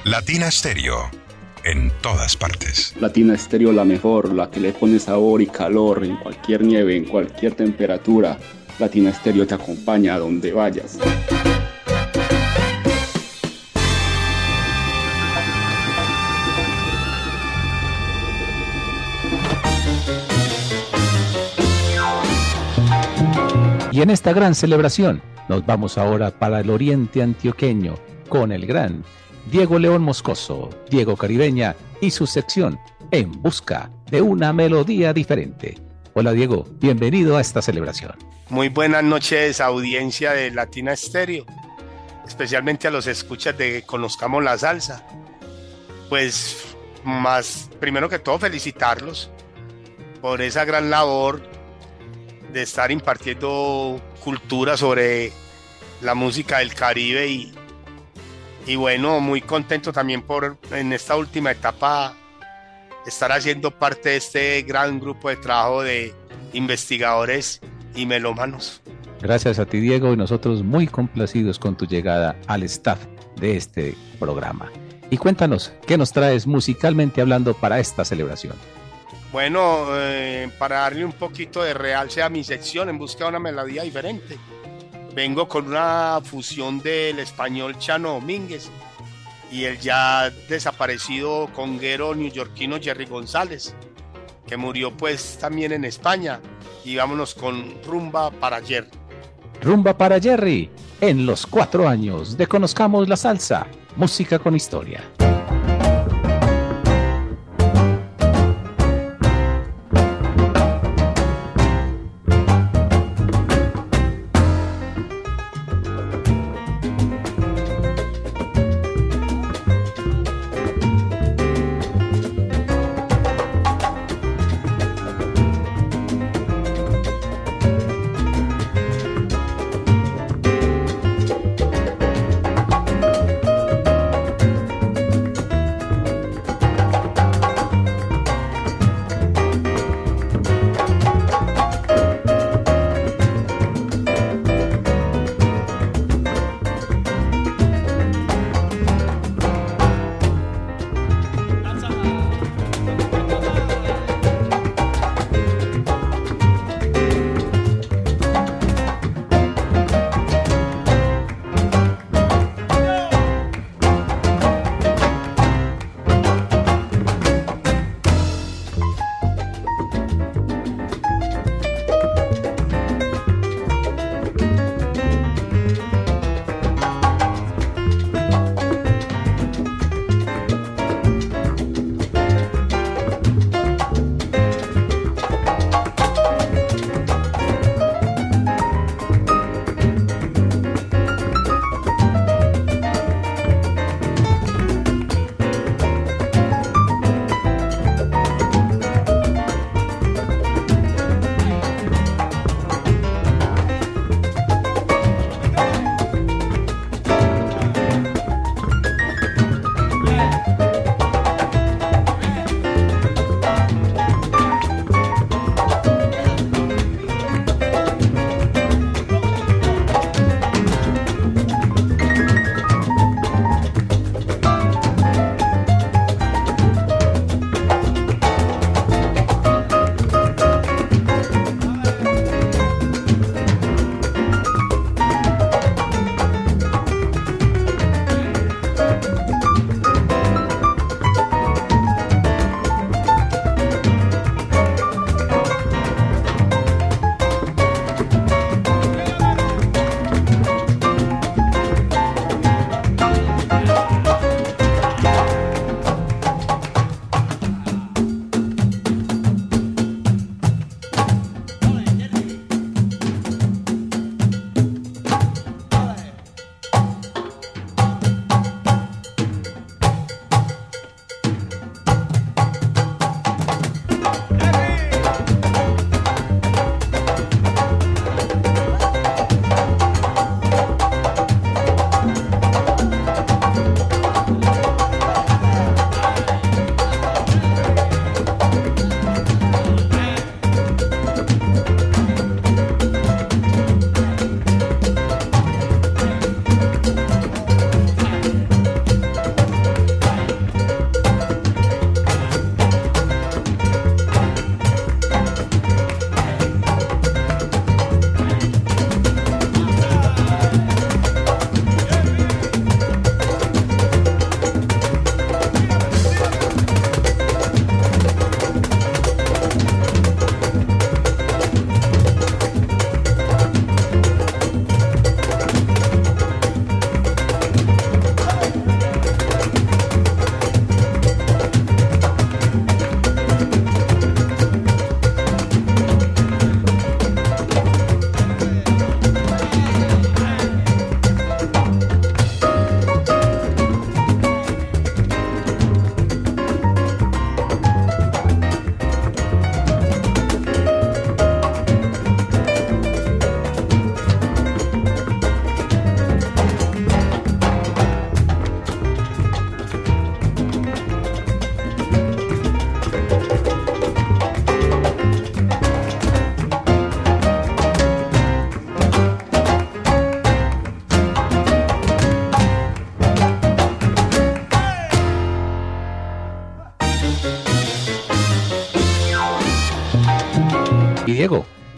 Latina Estéreo. En todas partes. Latina Estéreo la mejor, la que le pone sabor y calor en cualquier nieve, en cualquier temperatura. Latina Estéreo te acompaña a donde vayas. Y en esta gran celebración nos vamos ahora para el oriente antioqueño con el gran Diego León Moscoso, Diego Caribeña y su sección En Busca de una Melodía Diferente. Hola Diego, bienvenido a esta celebración. Muy buenas noches, audiencia de Latina Estéreo, especialmente a los escuchas de Conozcamos la Salsa. Pues más, primero que todo, felicitarlos por esa gran labor de estar impartiendo cultura sobre la música del Caribe y, y bueno, muy contento también por en esta última etapa estar haciendo parte de este gran grupo de trabajo de investigadores y melómanos. Gracias a ti Diego y nosotros muy complacidos con tu llegada al staff de este programa. Y cuéntanos, ¿qué nos traes musicalmente hablando para esta celebración? Bueno, eh, para darle un poquito de realce a mi sección en busca de una melodía diferente, vengo con una fusión del español Chano Domínguez y el ya desaparecido conguero neoyorquino Jerry González, que murió pues también en España. Y vámonos con Rumba para ayer. Rumba para Jerry, en los cuatro años de Conozcamos la Salsa, música con historia.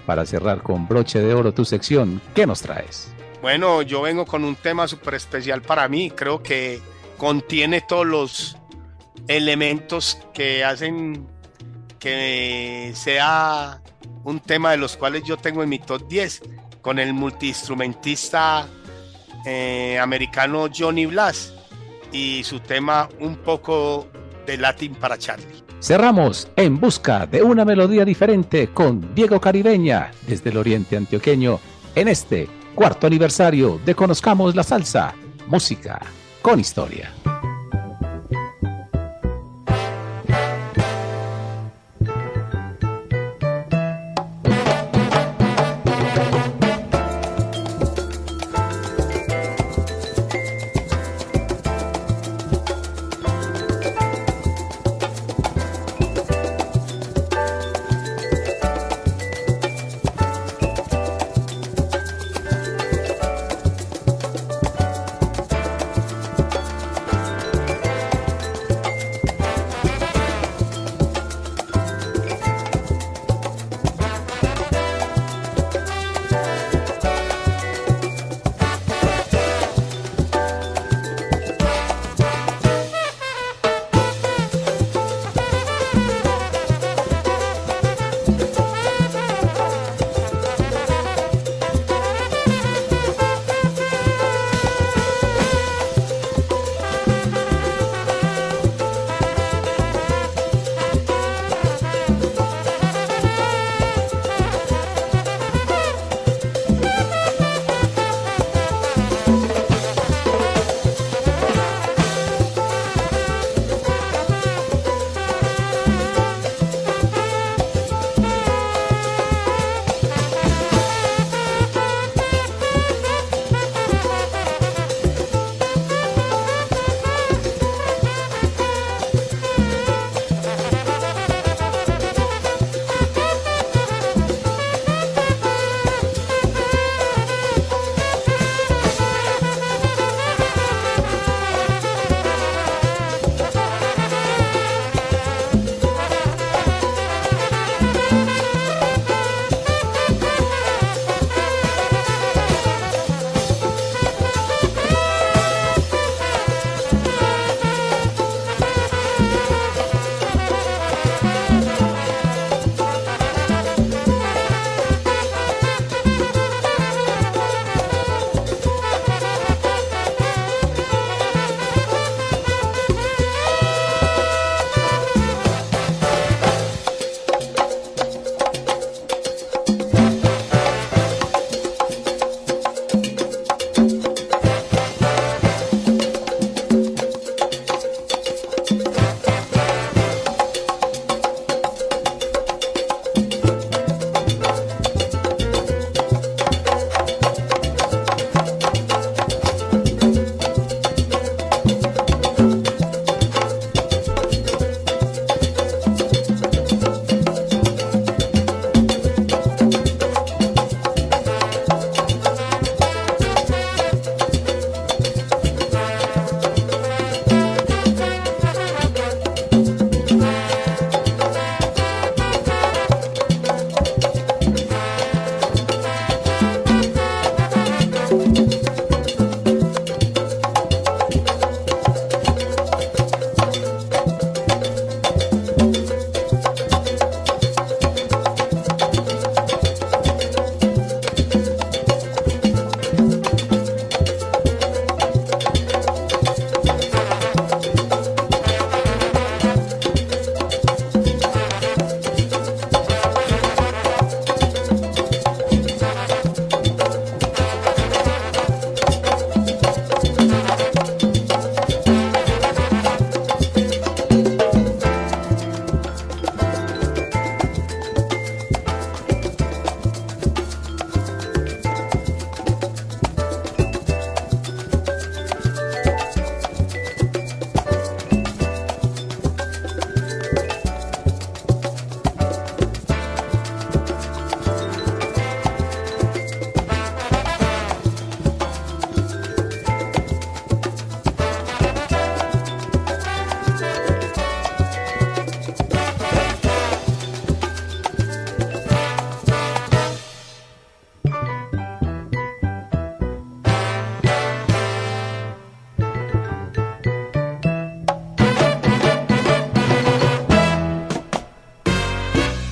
Para cerrar con broche de oro tu sección, ¿qué nos traes? Bueno, yo vengo con un tema súper especial para mí. Creo que contiene todos los elementos que hacen que sea un tema de los cuales yo tengo en mi top 10 con el multiinstrumentista eh, americano Johnny Blas y su tema un poco de Latin para Charlie. Cerramos en busca de una melodía diferente con Diego Caribeña desde el oriente antioqueño en este cuarto aniversario de Conozcamos la Salsa, música con historia.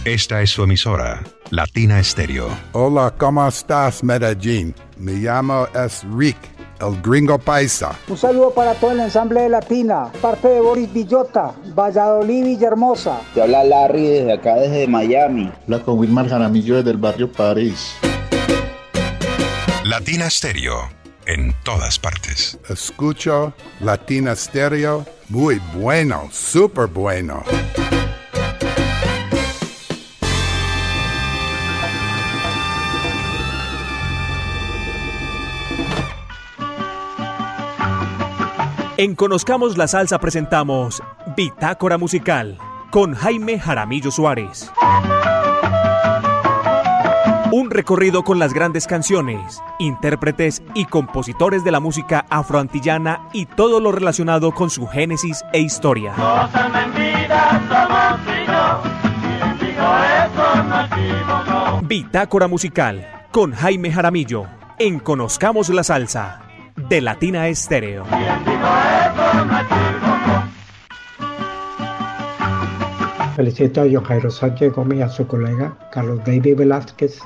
Esta es su emisora, Latina Stereo. Hola, ¿cómo estás, Medellín? Me llamo es Rick, el gringo paisa. Un saludo para todo el ensamble de Latina, parte de Boris Villota, Valladolid, Villahermosa. Te habla Larry desde acá, desde Miami. Habla con Wilmar Jaramillo desde el barrio París. Latina Stereo, en todas partes. Escucho Latina Stereo, muy bueno, súper bueno. En Conozcamos la Salsa presentamos Bitácora Musical con Jaime Jaramillo Suárez. Un recorrido con las grandes canciones, intérpretes y compositores de la música afroantillana y todo lo relacionado con su génesis e historia. Bitácora Musical con Jaime Jaramillo en Conozcamos la Salsa de Latina Estéreo. Felicito a Jairo Sánchez Gómez y a su colega Carlos David Velázquez,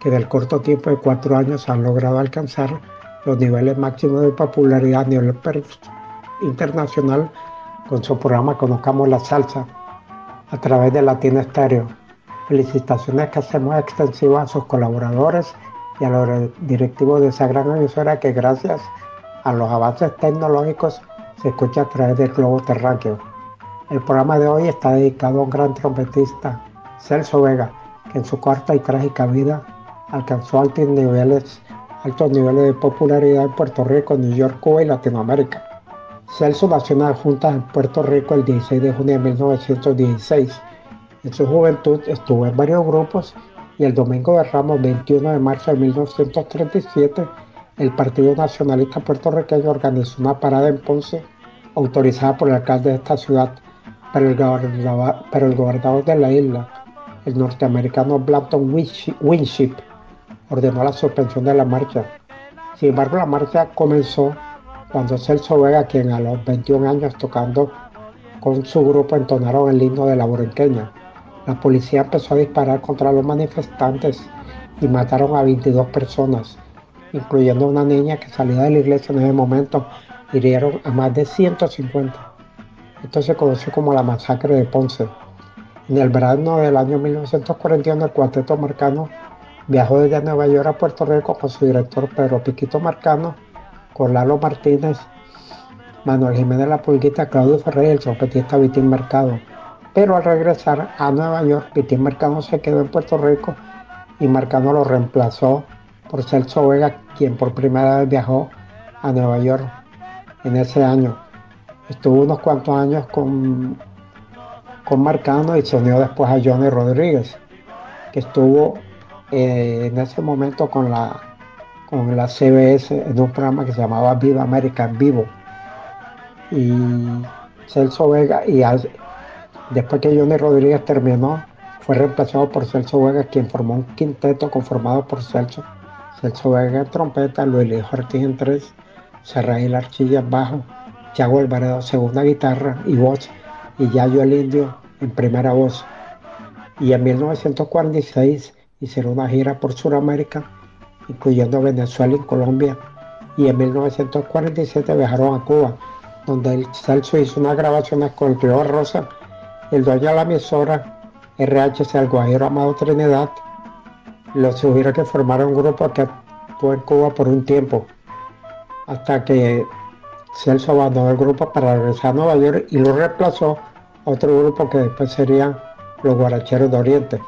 que del corto tiempo de cuatro años han logrado alcanzar los niveles máximos de popularidad a nivel internacional con su programa Conozcamos la Salsa a través de Latina Estéreo. Felicitaciones que hacemos extensivas a sus colaboradores y a los directivos de esa gran emisora que gracias a los avances tecnológicos se escucha a través del globo terráqueo. El programa de hoy está dedicado a un gran trompetista, Celso Vega, que en su corta y trágica vida alcanzó altos niveles, altos niveles de popularidad en Puerto Rico, New York, Cuba y Latinoamérica. Celso nació en Junta en Puerto Rico el 16 de junio de 1916. En su juventud estuvo en varios grupos y el domingo de Ramos 21 de marzo de 1937 el Partido Nacionalista Puertorriqueño organizó una parada en Ponce autorizada por el alcalde de esta ciudad, pero el gobernador, pero el gobernador de la isla, el norteamericano Blanton Winship, ordenó la suspensión de la marcha. Sin embargo, la marcha comenzó cuando Celso Vega, quien a los 21 años tocando con su grupo entonaron el himno de la borinqueña. La policía empezó a disparar contra los manifestantes y mataron a 22 personas, incluyendo una niña que salía de la iglesia en ese momento, hirieron a más de 150. Esto se conoció como la masacre de Ponce. En el verano del año 1941, el cuarteto marcano viajó desde Nueva York a Puerto Rico con su director Pedro Piquito Marcano, con Lalo Martínez, Manuel Jiménez La Pulguita, Claudio Ferrer y el trompetista Vitín Mercado. Pero al regresar a Nueva York, Vitín Mercado se quedó en Puerto Rico y Marcano lo reemplazó por Celso Vega, quien por primera vez viajó a Nueva York en ese año. Estuvo unos cuantos años con, con Marcano y se unió después a Johnny Rodríguez, que estuvo eh, en ese momento con la, con la CBS en un programa que se llamaba Viva América en vivo. Y Celso Vega, y después que Johnny Rodríguez terminó, fue reemplazado por Celso Vega, quien formó un quinteto conformado por Celso, Celso Vega en trompeta, Luis Luis Ortiz en tres, Serraíl Archilla en bajo, Chago Alvarado segunda guitarra y voz, y Yayo el Indio en primera voz. Y en 1946 hicieron una gira por Sudamérica, incluyendo Venezuela y Colombia, y en 1947 viajaron a Cuba, donde el Celso hizo unas grabaciones con el Río Rosa, el dueño de la emisora RHC El Amado Trinidad, los subieron que formaron un grupo que actuó en Cuba por un tiempo, hasta que Celso abandonó el grupo para regresar a Nueva York y lo reemplazó otro grupo que después serían los Guaracheros de Oriente.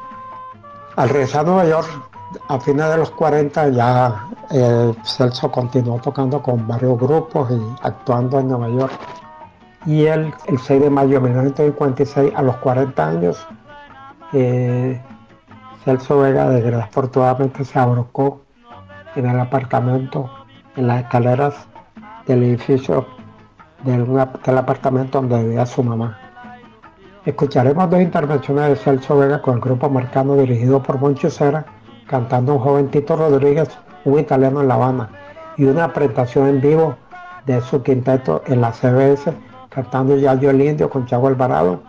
Al regresar a Nueva York, a fines de los 40 ya eh, Celso continuó tocando con varios grupos y actuando en Nueva York. Y él, el 6 de mayo de 1956, a los 40 años, eh, Celso Vega desafortunadamente se abrocó en el apartamento, en las escaleras del edificio del, del apartamento donde vivía su mamá. Escucharemos dos intervenciones de Celso Vega con el grupo marcano dirigido por Moncho Cera, cantando un joven Tito Rodríguez, un italiano en La Habana, y una presentación en vivo de su quinteto en la CBS, cantando Yayo el Indio con Chago Alvarado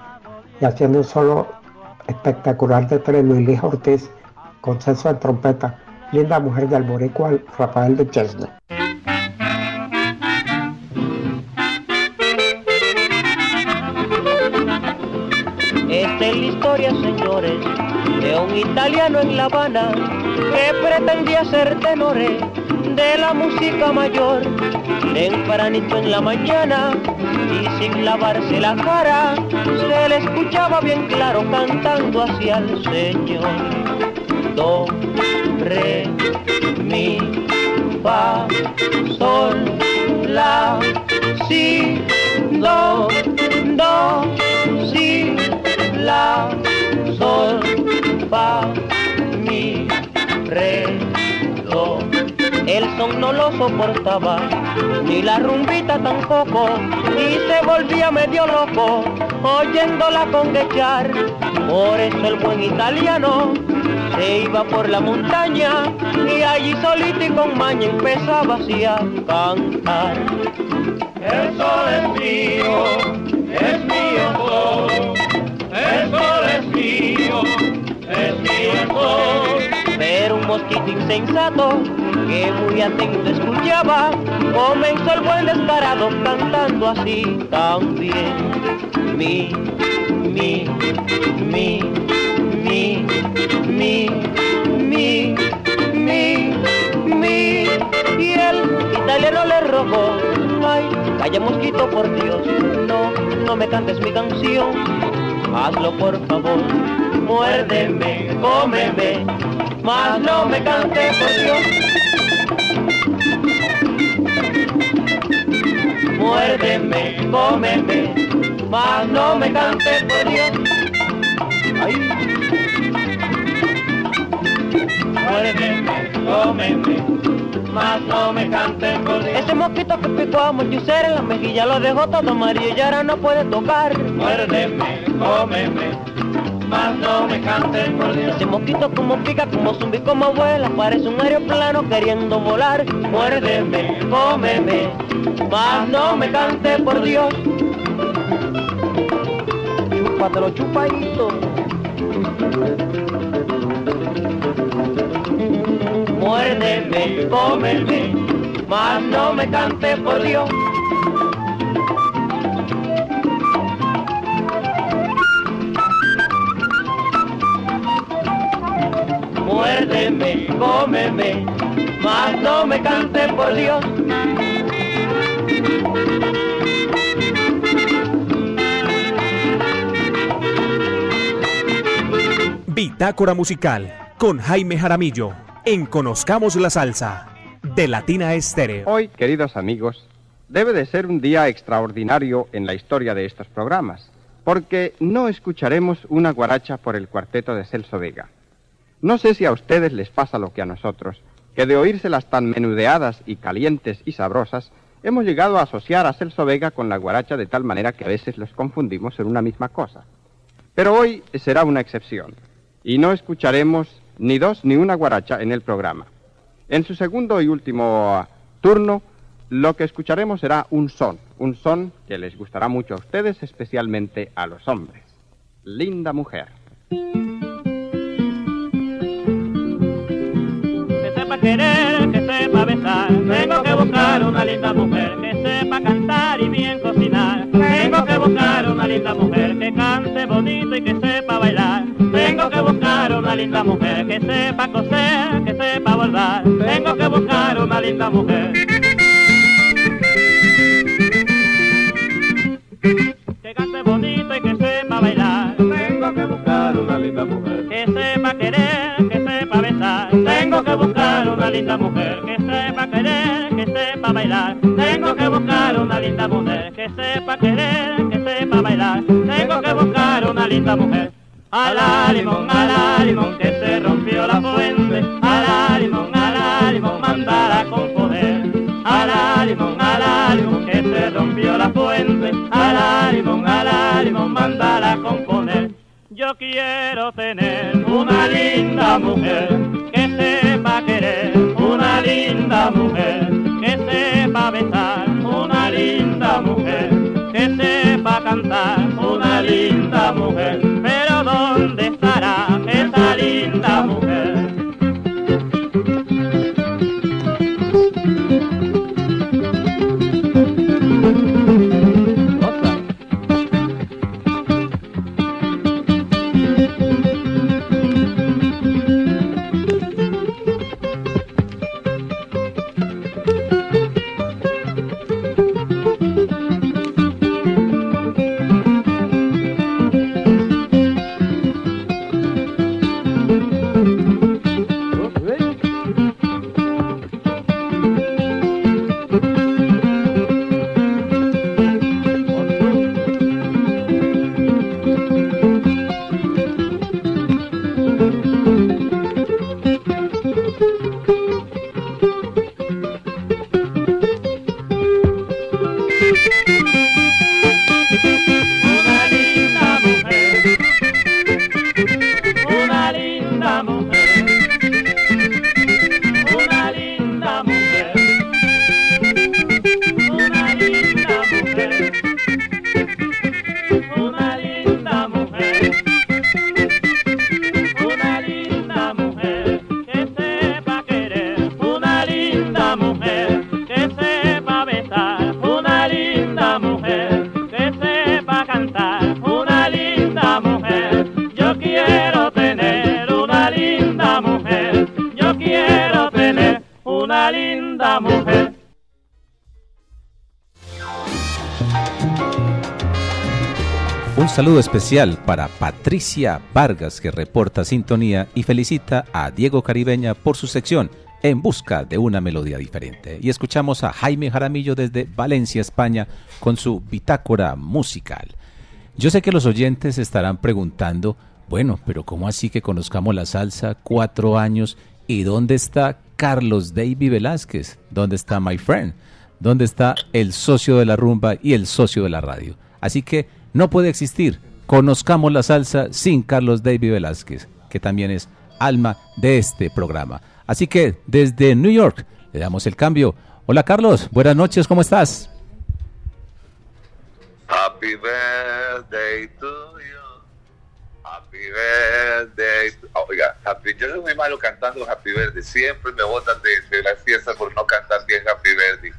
y haciendo un solo espectacular de Liz Ortiz, consenso de trompeta, linda mujer del boricua Rafael de Chesney. Esta es la historia, señores, de un italiano en La Habana que pretendía ser tenore de la música mayor. Tempranito en la mañana y sin lavarse la cara, se le escuchaba bien claro cantando hacia el Señor. Do, re, mi, fa, sol, la, si, do, do, si, la, sol, fa, mi, re. El son no lo soportaba, ni la rumbita tampoco, y se volvía medio loco, oyéndola conguechar. Por eso el buen italiano se iba por la montaña, y allí solito y con maña empezaba así a cantar. El sol es mío, es mío todo, el sol es mío, es mío todo. Pero un mosquito insensato que muy atento escuchaba, comenzó el buen descarado cantando así también. Mi, mi, mi, mi, mi, mi, mi, mi. Y el italiano le rogó, ay, calla mosquito por Dios, no, no me cantes mi canción, hazlo por favor, muérdeme, cómeme, mas no me cantes por Dios. Muérdeme, cómeme, mas no me cantes por Dios. Ay. Muérdeme, cómeme, mas no me cantes por Dios. Ese mosquito que picó a Monchucer en la mejilla lo dejó todo amarillo y ahora no puede tocar. Muérdeme, cómeme, mas no me cantes por Dios. Ese mosquito como pica, como zumbi, como vuela, parece un aeroplano queriendo volar. Muérdeme, cómeme, mas no me cantes por Dios. Chúpatelo chupadito. Muérdeme, cómeme, mas no me cantes por Dios. Cómeme, mas no me cantes por Dios. Bitácora Musical con Jaime Jaramillo en Conozcamos la Salsa de Latina Estéreo. Hoy, queridos amigos, debe de ser un día extraordinario en la historia de estos programas, porque no escucharemos una guaracha por el cuarteto de Celso Vega. No sé si a ustedes les pasa lo que a nosotros, que de oírselas tan menudeadas y calientes y sabrosas, hemos llegado a asociar a Celso Vega con la guaracha de tal manera que a veces los confundimos en una misma cosa. Pero hoy será una excepción, y no escucharemos ni dos ni una guaracha en el programa. En su segundo y último turno, lo que escucharemos será un son, un son que les gustará mucho a ustedes, especialmente a los hombres. Linda mujer. Querer, que sepa besar. Tengo que buscar una linda mujer que sepa cantar y bien cocinar. Tengo que buscar una linda mujer que cante bonito y que sepa bailar. Tengo que buscar una linda mujer que sepa coser, que sepa bordar. Tengo que buscar una linda mujer. Que cante bonito y que sepa bailar. Tengo que buscar una linda mujer que sepa querer, que sepa besar. Tengo que buscar una linda mujer que sepa querer, que sepa bailar. Tengo que buscar una linda mujer que sepa querer, que sepa bailar. Tengo que buscar una linda mujer. A la limón, a la limón que se rompió la fuente. A la limón, a la limón, mandala con poder. A la limón, a la limón que se rompió la fuente. A la limón, a la limón, mandala con poder. Yo quiero tener una linda mujer que una linda mujer que sepa besar, una linda mujer que sepa cantar, una linda mujer. Pero ¿dónde estará esa linda especial para Patricia Vargas que reporta sintonía y felicita a Diego Caribeña por su sección En busca de una melodía diferente. Y escuchamos a Jaime Jaramillo desde Valencia, España, con su bitácora musical. Yo sé que los oyentes estarán preguntando, bueno, pero ¿cómo así que conozcamos la salsa cuatro años? ¿Y dónde está Carlos Davy Velázquez? ¿Dónde está My Friend? ¿Dónde está el socio de la rumba y el socio de la radio? Así que no puede existir. Conozcamos la salsa sin Carlos Davy Velázquez, que también es alma de este programa. Así que desde New York le damos el cambio. Hola Carlos, buenas noches, ¿cómo estás? Happy birthday to you. Happy birthday. to- Oh, Oiga, yo soy muy malo cantando Happy Birthday. Siempre me botan de, de las fiestas por no cantar bien Happy Birthday.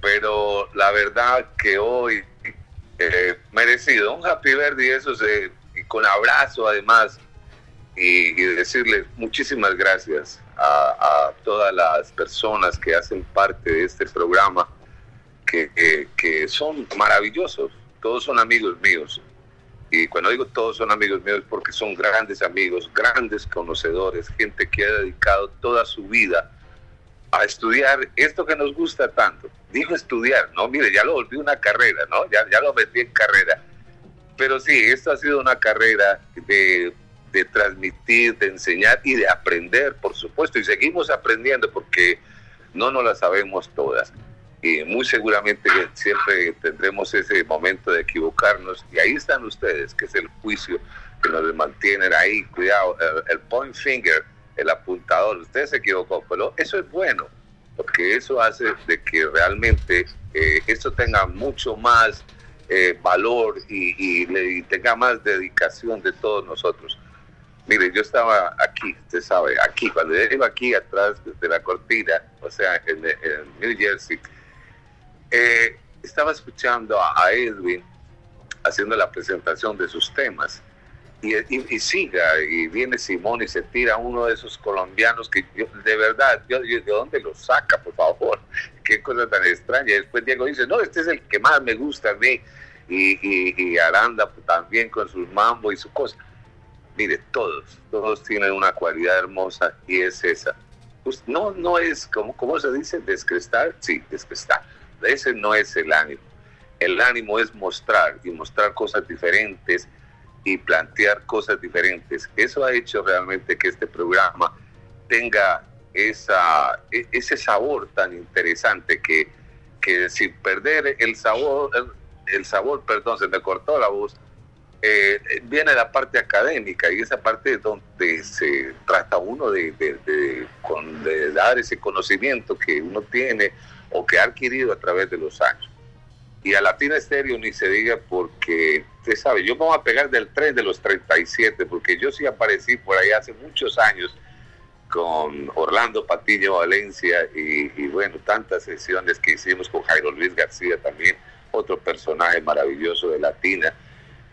Pero la verdad que hoy eh, merecido un Happy Birthday, eso se, y con abrazo además. Y, y decirles muchísimas gracias a, todas las personas que hacen parte de este programa que, que- son maravillosos. Todos son amigos míos. Y cuando digo todos son amigos míos porque son grandes amigos, grandes conocedores, gente que ha dedicado toda su vida a estudiar esto que nos gusta tanto. Dijo estudiar, no, mire, ya lo volví una carrera, ¿no? Ya, ya lo metí en carrera. Pero sí, esto ha sido una carrera de, de transmitir, de enseñar y de aprender, por supuesto. Y seguimos aprendiendo porque no nos las sabemos todas. Y muy seguramente siempre tendremos ese momento de equivocarnos. Y ahí están ustedes, que es el juicio que nos mantienen ahí. Cuidado, el, el point finger, el apuntador. Usted se equivocó, pero eso es bueno, porque eso hace de que realmente eh, esto tenga mucho más eh, valor y, tenga más dedicación de todos nosotros. Mire, yo estaba aquí, usted sabe, aquí, cuando yo iba aquí atrás de la cortina, o sea, en, New Jersey, eh, estaba escuchando a Edwin haciendo la presentación de sus temas. Y, y- y siga, y viene Simón y se tira uno de esos colombianos que yo, de verdad, yo, yo- ¿de dónde lo saca, por favor? Qué cosa tan extraña. Después Diego dice, no, este es el que más me gusta a mí. Y, y- y Aranda también con sus mambo y su cosa. Mire, todos, todos tienen una cualidad hermosa y es esa. Pues no, no es, como ¿cómo se dice? Descrestar. Sí, descrestar. Ese no es el ánimo. El ánimo es mostrar y mostrar cosas diferentes y plantear cosas diferentes. Eso ha hecho realmente que este programa tenga esa, e- ese sabor tan interesante que, que sin perder el sabor, el, sabor, perdón, se me cortó la voz, eh, viene la parte académica y esa parte donde se trata uno de- de- con- de dar ese conocimiento que uno tiene o que ha adquirido a través de los años. Y a Latina Estéreo ni se diga porque, usted sabe, yo me voy a pegar del tren de los 37, porque yo sí aparecí por ahí hace muchos años con Orlando Patiño Valencia y, bueno, tantas sesiones que hicimos con Jairo Luis García también, otro personaje maravilloso de Latina,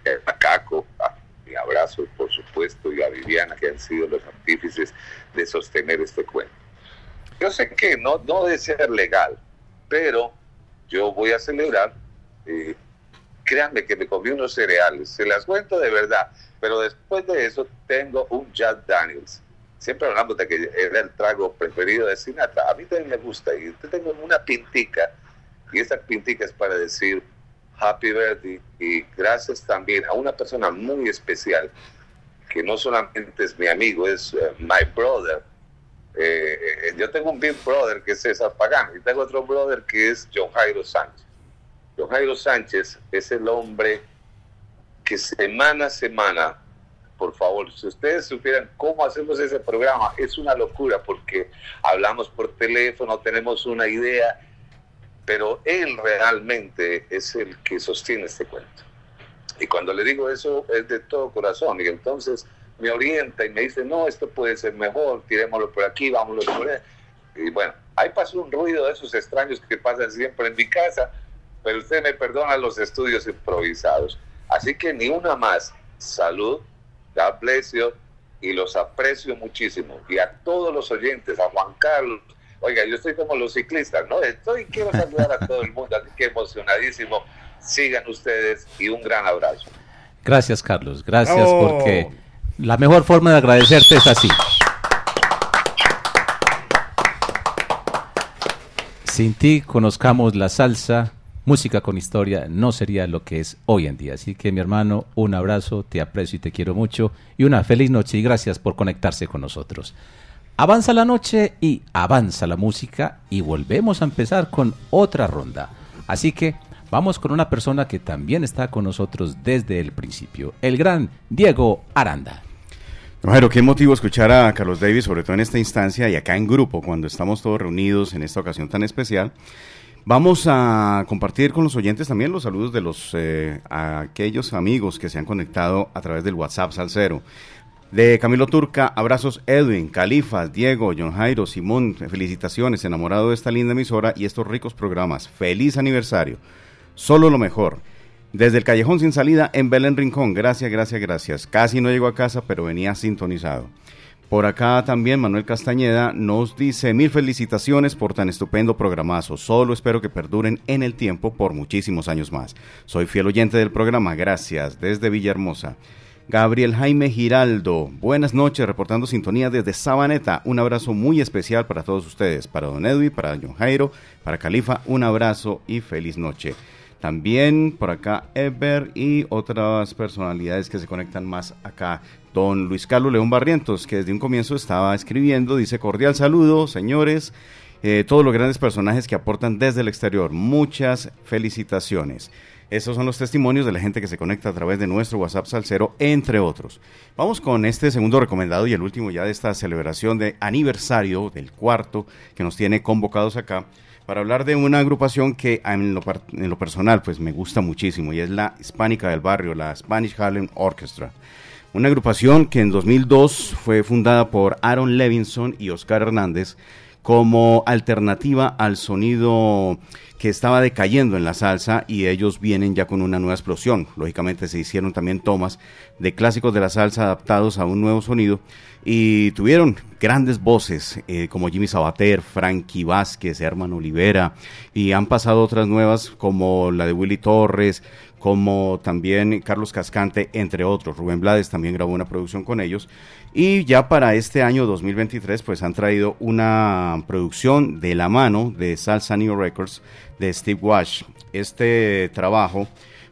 el Macaco, ah, mi abrazo por supuesto y a Viviana, que han sido los artífices de sostener este cuento. Yo sé que no, no debe ser legal, pero yo voy a celebrar. Eh, créanme que me comí unos cereales, se las cuento de verdad, pero después de eso tengo un Jack Daniels. Siempre hablamos de que era el trago preferido de Sinatra. A mí también me gusta y tengo una pintica y esta pintica es para decir Happy Birthday y gracias también a una persona muy especial que no solamente es mi amigo, es eh, my brother. Eh, yo tengo un big brother que es César Pagano y tengo otro brother que es John Jairo Sánchez. John Jairo Sánchez es el hombre que semana a semana, por favor, si ustedes supieran cómo hacemos ese programa, es una locura porque hablamos por teléfono, tenemos una idea, pero él realmente es el que sostiene este cuento. Y cuando le digo eso es de todo corazón y entonces me orienta y me dice, no, esto puede ser mejor, tirémoslo por aquí, vámonos por ahí. Y bueno, ahí pasó un ruido de esos extraños que pasan siempre en mi casa, pero usted me perdona los estudios improvisados. Así que ni una más. Salud, God bless you, y los aprecio muchísimo. Y a todos los oyentes, a Juan Carlos. Oiga, yo estoy como los ciclistas, ¿no? Estoy, quiero saludar a todo el mundo, así que emocionadísimo. Sigan ustedes y un gran abrazo. Gracias, Carlos. Gracias Oh. porque la mejor forma de agradecerte es así. Sin ti conozcamos la salsa, música con historia, no sería lo que es hoy en día. Así que mi hermano, un abrazo, te aprecio y te quiero mucho y una feliz noche y gracias por conectarse con nosotros. Avanza la noche y avanza la música y volvemos a empezar con otra ronda. Así que vamos con una persona que también está con nosotros desde el principio, el gran Diego Aranda. Jairo, qué motivo escuchar a Carlos Davis, sobre todo en esta instancia y acá en grupo, cuando estamos todos reunidos en esta ocasión tan especial. Vamos a compartir con los oyentes también los saludos de los eh, aquellos amigos que se han conectado a través del WhatsApp Salcero. De Camilo Turca, abrazos Edwin, Califas, Diego, John Jairo, Simón, felicitaciones, enamorado de esta linda emisora y estos ricos programas. Feliz aniversario. Solo lo mejor. Desde el Callejón Sin Salida en Belén Rincón. Gracias, gracias, gracias. Casi no llego a casa, pero venía sintonizado. Por acá también Manuel Castañeda nos dice mil felicitaciones por tan estupendo programazo. Solo espero que perduren en el tiempo por muchísimos años más. Soy fiel oyente del programa. Gracias. Desde Villahermosa. Gabriel Jaime Giraldo, buenas noches, reportando sintonía desde Sabaneta. Un abrazo muy especial para todos ustedes, para Don Edwin, para John Jairo, para Califa, un abrazo y feliz noche. También por acá Eber y otras personalidades que se conectan más acá. Don Luis Carlos León Barrientos, que desde un comienzo estaba escribiendo, dice cordial saludo, señores, eh, todos los grandes personajes que aportan desde el exterior. Muchas felicitaciones. Esos son los testimonios de la gente que se conecta a través de nuestro WhatsApp Salcero, entre otros. Vamos con este segundo recomendado y el último ya de esta celebración de aniversario del cuarto que nos tiene convocados acá para hablar de una agrupación que en lo, personal pues me gusta muchísimo y es la Hispánica del Barrio, la Spanish Harlem Orchestra. Una agrupación que en 2002 fue fundada por Aaron Levinson y Oscar Hernández como alternativa al sonido que estaba decayendo en la salsa y ellos vienen ya con una nueva explosión. Lógicamente se hicieron también tomas de clásicos de la salsa adaptados a un nuevo sonido y tuvieron grandes voces eh, como Jimmy Sabater, Frankie Vázquez, Herman Olivera y han pasado otras nuevas como la de Willy Torres, como también Carlos Cascante, entre otros. Rubén Blades también grabó una producción con ellos. Y ya para este año 2023, pues han traído una producción de la mano de Salsa New Records de Steve Wash. Este trabajo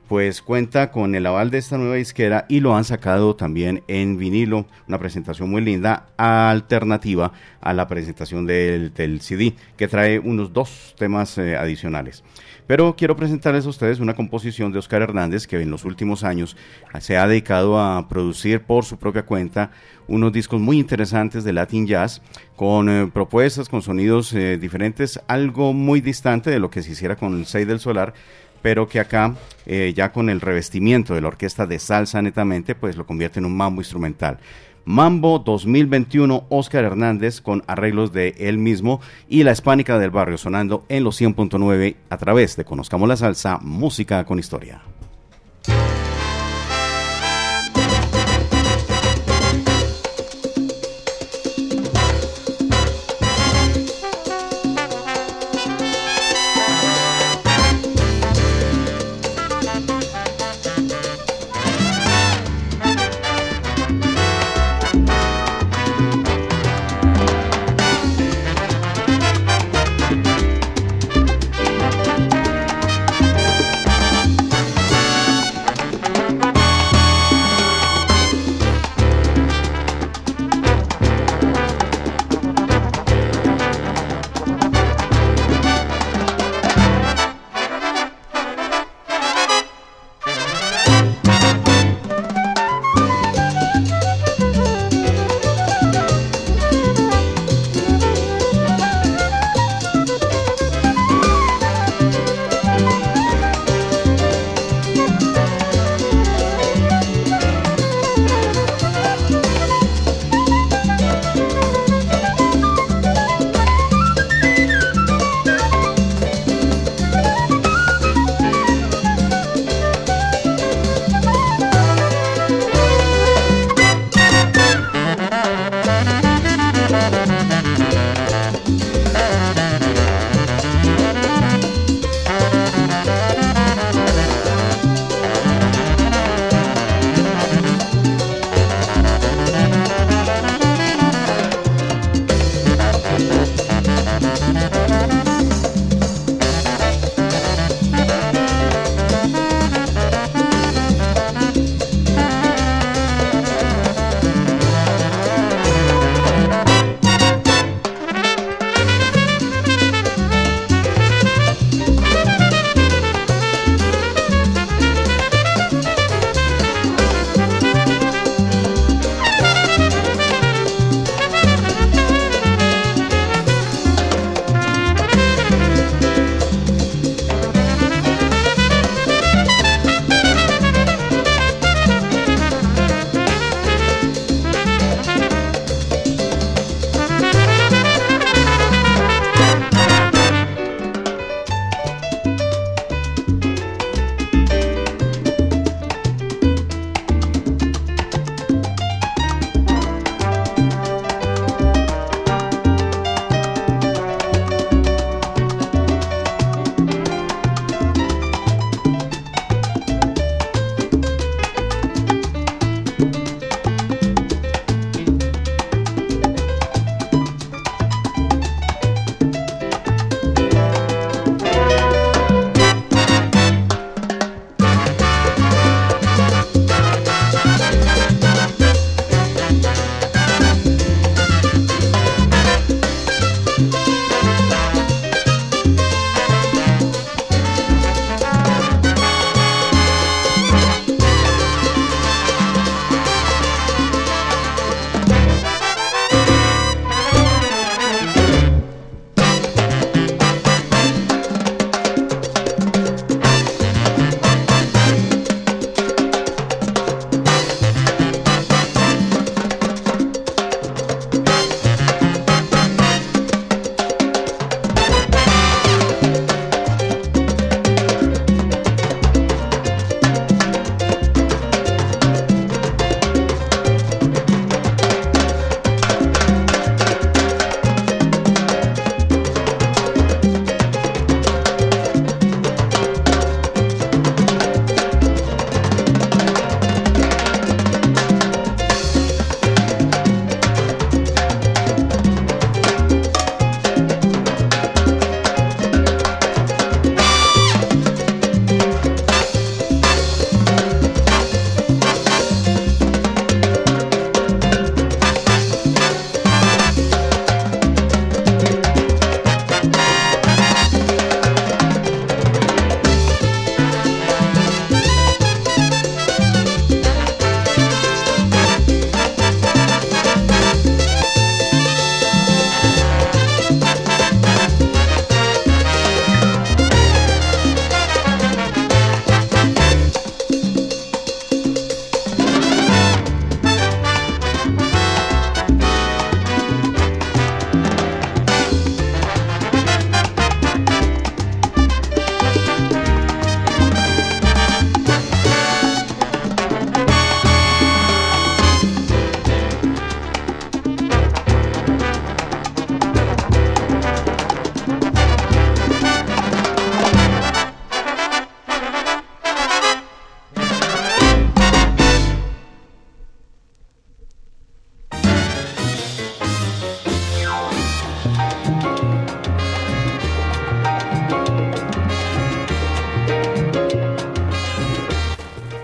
pues cuenta con el aval de esta nueva disquera y lo han sacado también en vinilo, una presentación muy linda, alternativa a la presentación del, CD, que trae unos dos temas eh, adicionales. Pero quiero presentarles a ustedes una composición de Oscar Hernández que en los últimos años se ha dedicado a producir por su propia cuenta unos discos muy interesantes de Latin Jazz con eh, propuestas, con sonidos eh, diferentes, algo muy distante de lo que se hiciera con el 6 del Solar, pero que acá eh, ya con el revestimiento de la orquesta de salsa netamente, pues lo convierte en un mambo instrumental. Mambo 2021, Oscar Hernández con arreglos de él mismo y la hispánica del barrio sonando en los 100.9 a través de Conozcamos la Salsa, música con historia.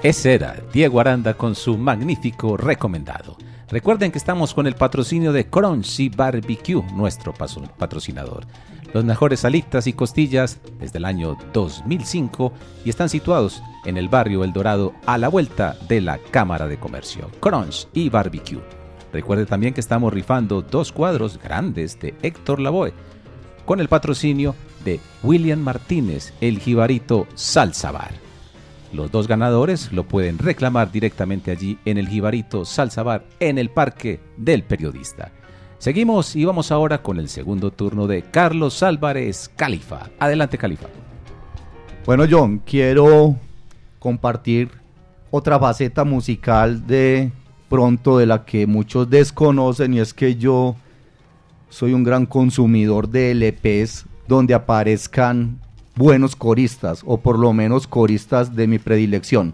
Ese era Diego Aranda con su magnífico recomendado. Recuerden que estamos con el patrocinio de Crunchy Barbecue, nuestro patrocinador. Los mejores alitas y costillas desde el año 2005 y están situados en el barrio El Dorado a la vuelta de la Cámara de Comercio. Crunch y Barbecue. Recuerde también que estamos rifando dos cuadros grandes de Héctor Lavoe con el patrocinio de William Martínez, el jibarito Salsa Bar. Los dos ganadores lo pueden reclamar directamente allí en el Jibarito Salsa Bar en el Parque del Periodista. Seguimos y vamos ahora con el segundo turno de Carlos Álvarez Califa. Adelante, Califa. Bueno, John, quiero compartir otra faceta musical de pronto de la que muchos desconocen y es que yo soy un gran consumidor de LPs donde aparezcan buenos coristas o por lo menos coristas de mi predilección.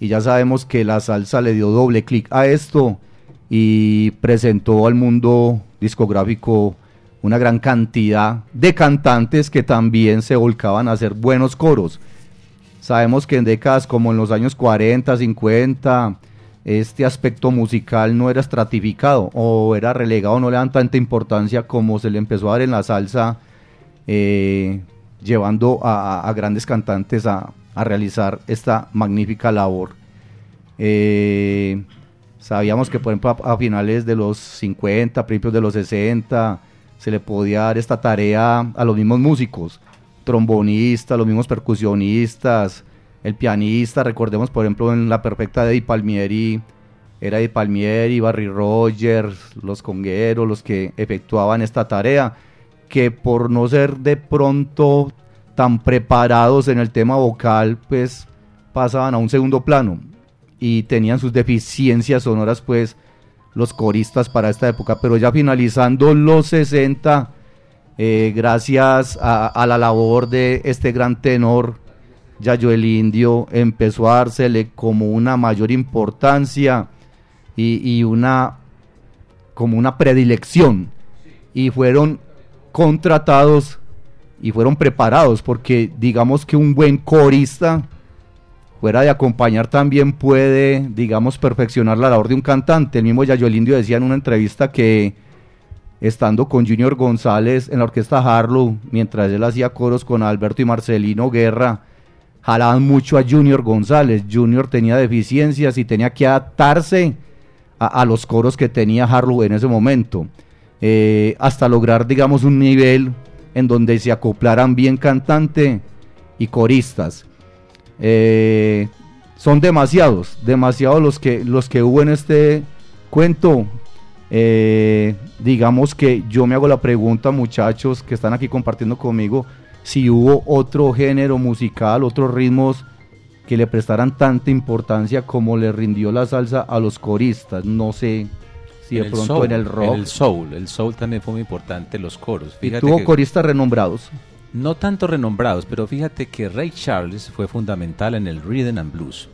Y ya sabemos que la salsa le dio doble clic a esto y presentó al mundo discográfico una gran cantidad de cantantes que también se volcaban a hacer buenos coros. Sabemos que en décadas como en los años 40, 50, este aspecto musical no era estratificado o era relegado, no le dan tanta importancia como se le empezó a dar en la salsa, eh, llevando a, grandes cantantes a, realizar esta magnífica labor. Eh, sabíamos que, por ejemplo, a, finales de los 50, principios de los 60, se le podía dar esta tarea a los mismos músicos, trombonistas, los mismos percusionistas, el pianista, recordemos por ejemplo en La Perfecta de Eddie Palmieri, era Eddie Palmieri, Barry Rogers, los congueros, los que efectuaban esta tarea, que por no ser de pronto tan preparados en el tema vocal, pues pasaban a un segundo plano y tenían sus deficiencias sonoras, pues los coristas para esta época, pero ya finalizando los 60, eh, gracias a, la labor de este gran tenor, Yayo el Indio, empezó a dársele como una mayor importancia y, y una como una predilección. Y fueron contratados y fueron preparados porque digamos que un buen corista fuera de acompañar también puede, digamos, perfeccionar la labor de un cantante. El mismo Yayo el Indio decía en una entrevista que estando con Junior González en la orquesta Harlow, mientras él hacía coros con Alberto y Marcelino Guerra, jalaban mucho a Junior González. Junior tenía deficiencias y tenía que adaptarse a, a los coros que tenía Harlow en ese momento, eh, hasta lograr, digamos, un nivel en donde se acoplaran bien cantante y coristas. Eh, son demasiados, demasiados los que, los que hubo en este cuento. Eh, digamos que yo me hago la pregunta, muchachos que están aquí compartiendo conmigo, si hubo otro género musical, otros ritmos que le prestaran tanta importancia como le rindió la salsa a los coristas. No sé En de pronto soul, en el rock. el soul, el soul también fue muy importante, los coros. Y tuvo que- coristas renombrados. No tanto renombrados, pero fíjate que Ray Charles fue fundamental en el rhythm and blues.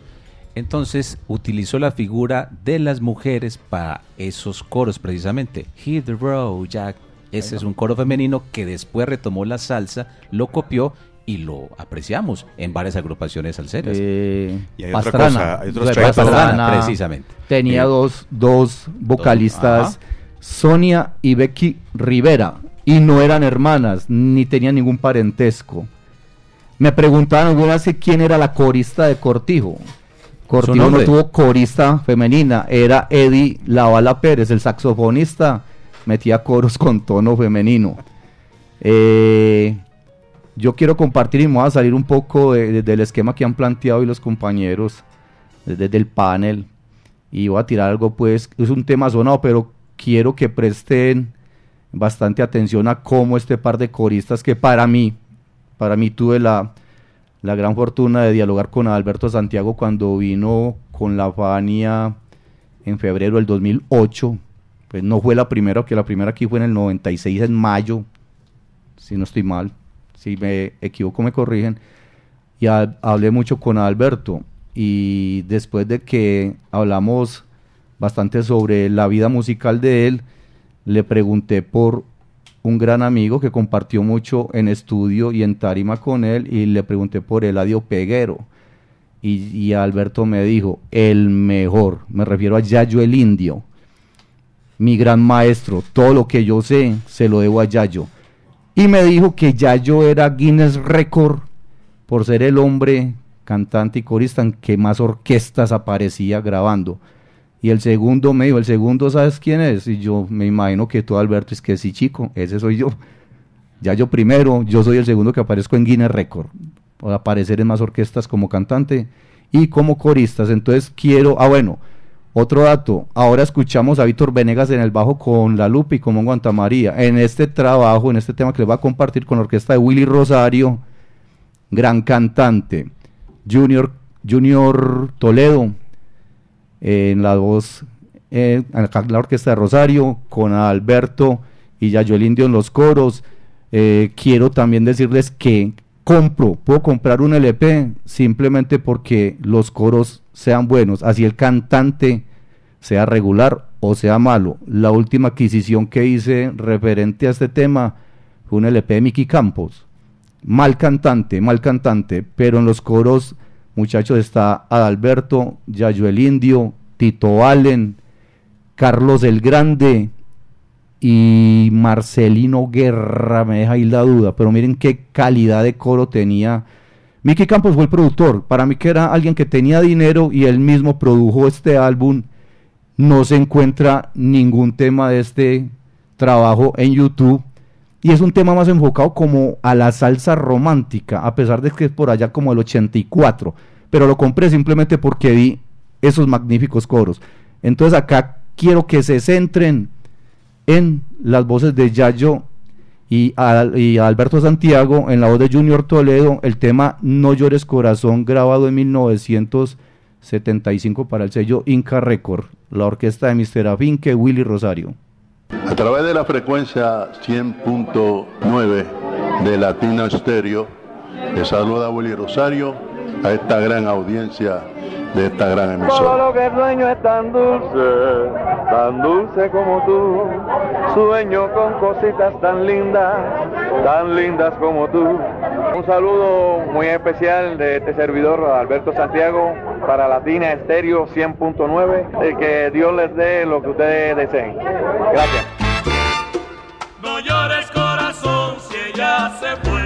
Entonces utilizó la figura de las mujeres para esos coros precisamente. Hit the road, Jack. Ese es un coro femenino que después retomó la salsa, lo copió y lo apreciamos en varias agrupaciones salseras. Eh, Y hay otra Pastrana, cosa, hay otros. Pastrana precisamente. Tenía Eh, dos, dos vocalistas. Sonia y Becky Rivera, y no eran hermanas, ni tenían ningún parentesco. Me preguntaban alguna vez que quién era la corista de Cortijo. Cortijo no tuvo corista femenina, era Eddie Lavala Pérez, el saxofonista, metía coros con tono femenino. Eh, yo quiero compartir y me voy a salir un poco de- de- del esquema que han planteado y los compañeros desde el panel. Y voy a tirar algo pues es un tema sonado pero quiero que presten bastante atención a cómo este par de coristas que para mí para mí tuve la, la gran fortuna de dialogar con Alberto Santiago cuando vino con la Fania en febrero del 2008 pues no fue la primera que la primera aquí fue en el 96 en mayo si no estoy mal si me equivoco me corrigen y ha- hablé mucho con Alberto y después de que hablamos bastante sobre la vida musical de él, le pregunté por un gran amigo que compartió mucho en estudio y en tarima con él y le pregunté por Eladio Peguero. Y, y Alberto me dijo, el mejor, me refiero a Yayo el Indio, mi gran maestro, todo lo que yo sé se lo debo a Yayo. Y me dijo que Yayo era Guinness Record por ser el hombre cantante y corista en que más orquestas aparecía grabando. Y el segundo me dijo, el segundo, ¿sabes quién es? Y yo me imagino que tú, Alberto, es que sí, chico, ese soy yo. Ya yo primero, yo soy el segundo que aparezco en Guinness Record, por aparecer en más orquestas como cantante y como coristas. Entonces quiero, ah bueno, otro dato, ahora escuchamos a Víctor Venegas en el bajo con La Lupe y con Mongo María. En este trabajo, en este tema que les voy a compartir con la orquesta de Willy Rosario, gran cantante, Junior, Junior Toledo, en la voz, eh, en la orquesta de Rosario, con Alberto y Yayo el Indio en los coros. Eh, quiero también decirles que compro, puedo comprar un LP simplemente porque los coros sean buenos, así el cantante sea regular o sea malo. La última adquisición que hice referente a este tema fue un LP de Mickey Campos. Mal cantante, mal cantante, pero en los coros, muchachos, está Adalberto, Yayo el Indio, Tito Allen, Carlos el Grande, y Marcelino Guerra me deja ahí la duda, pero miren qué calidad de coro tenía. Mickey Campos fue el productor, para mí que era alguien que tenía dinero y él mismo produjo este álbum. No se encuentra ningún tema de este trabajo en YouTube y es un tema más enfocado como a la salsa romántica, a pesar de que es por allá como el 84, pero lo compré simplemente porque vi esos magníficos coros. Entonces acá quiero que se centren en las voces de Yayo y, y Alberto Santiago, en la voz de Junior Toledo, el tema No llores corazón, grabado en 1975 para el sello Inca Record, la orquesta de Mr. Afinque, Willy Rosario. A través de la frecuencia 100.9 de Latino Stereo, le saluda Willy Rosario a esta gran audiencia de esta gran Todo emisora. lo que sueño es tan dulce, tan dulce como tú. Sueño con cositas tan lindas, tan lindas como tú. Un saludo muy especial de este servidor, Alberto Santiago, para Latina Estéreo 100.9. y Que Dios les dé lo que ustedes deseen. Gracias. No llores corazón si ella se fue.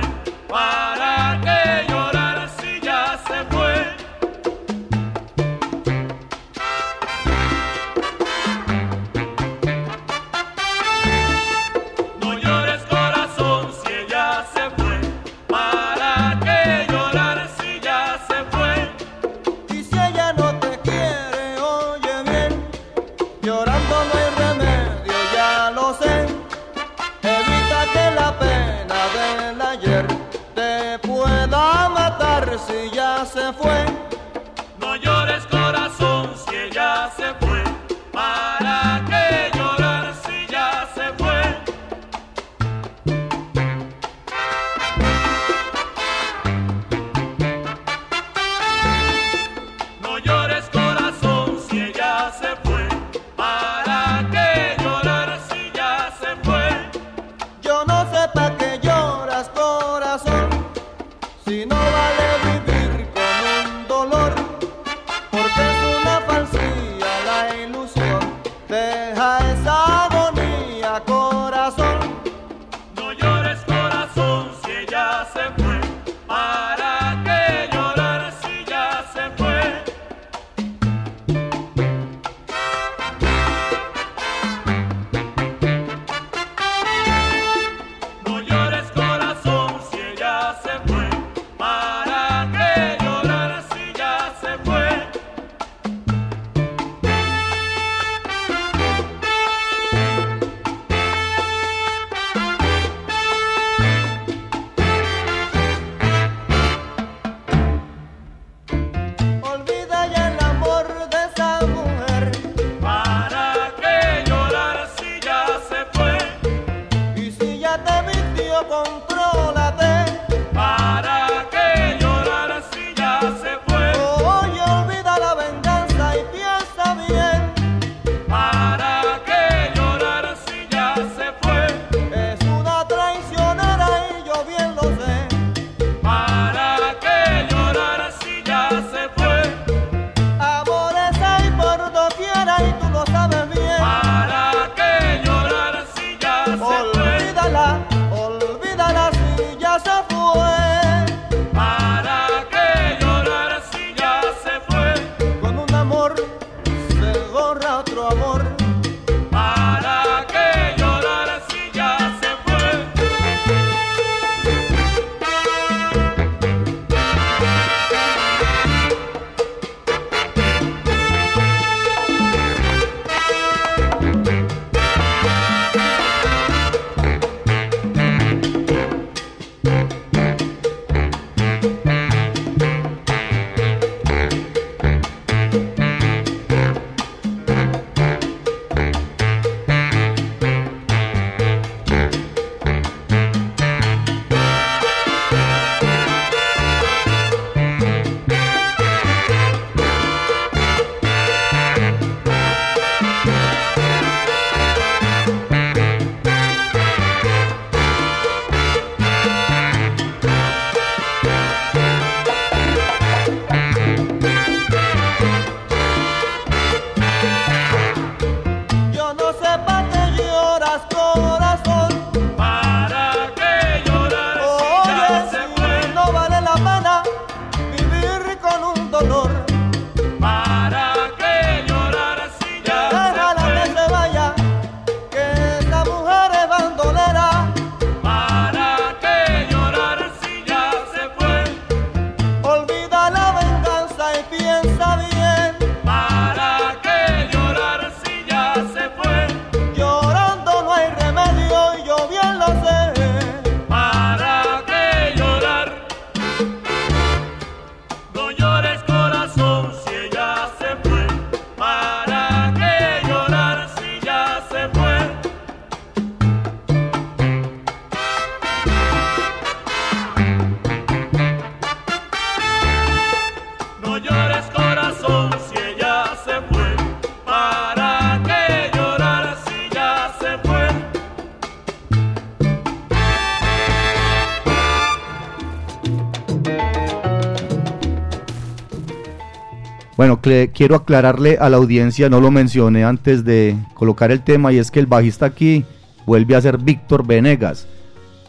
Quiero aclararle a la audiencia, no lo mencioné antes de colocar el tema, y es que el bajista aquí vuelve a ser Víctor Venegas.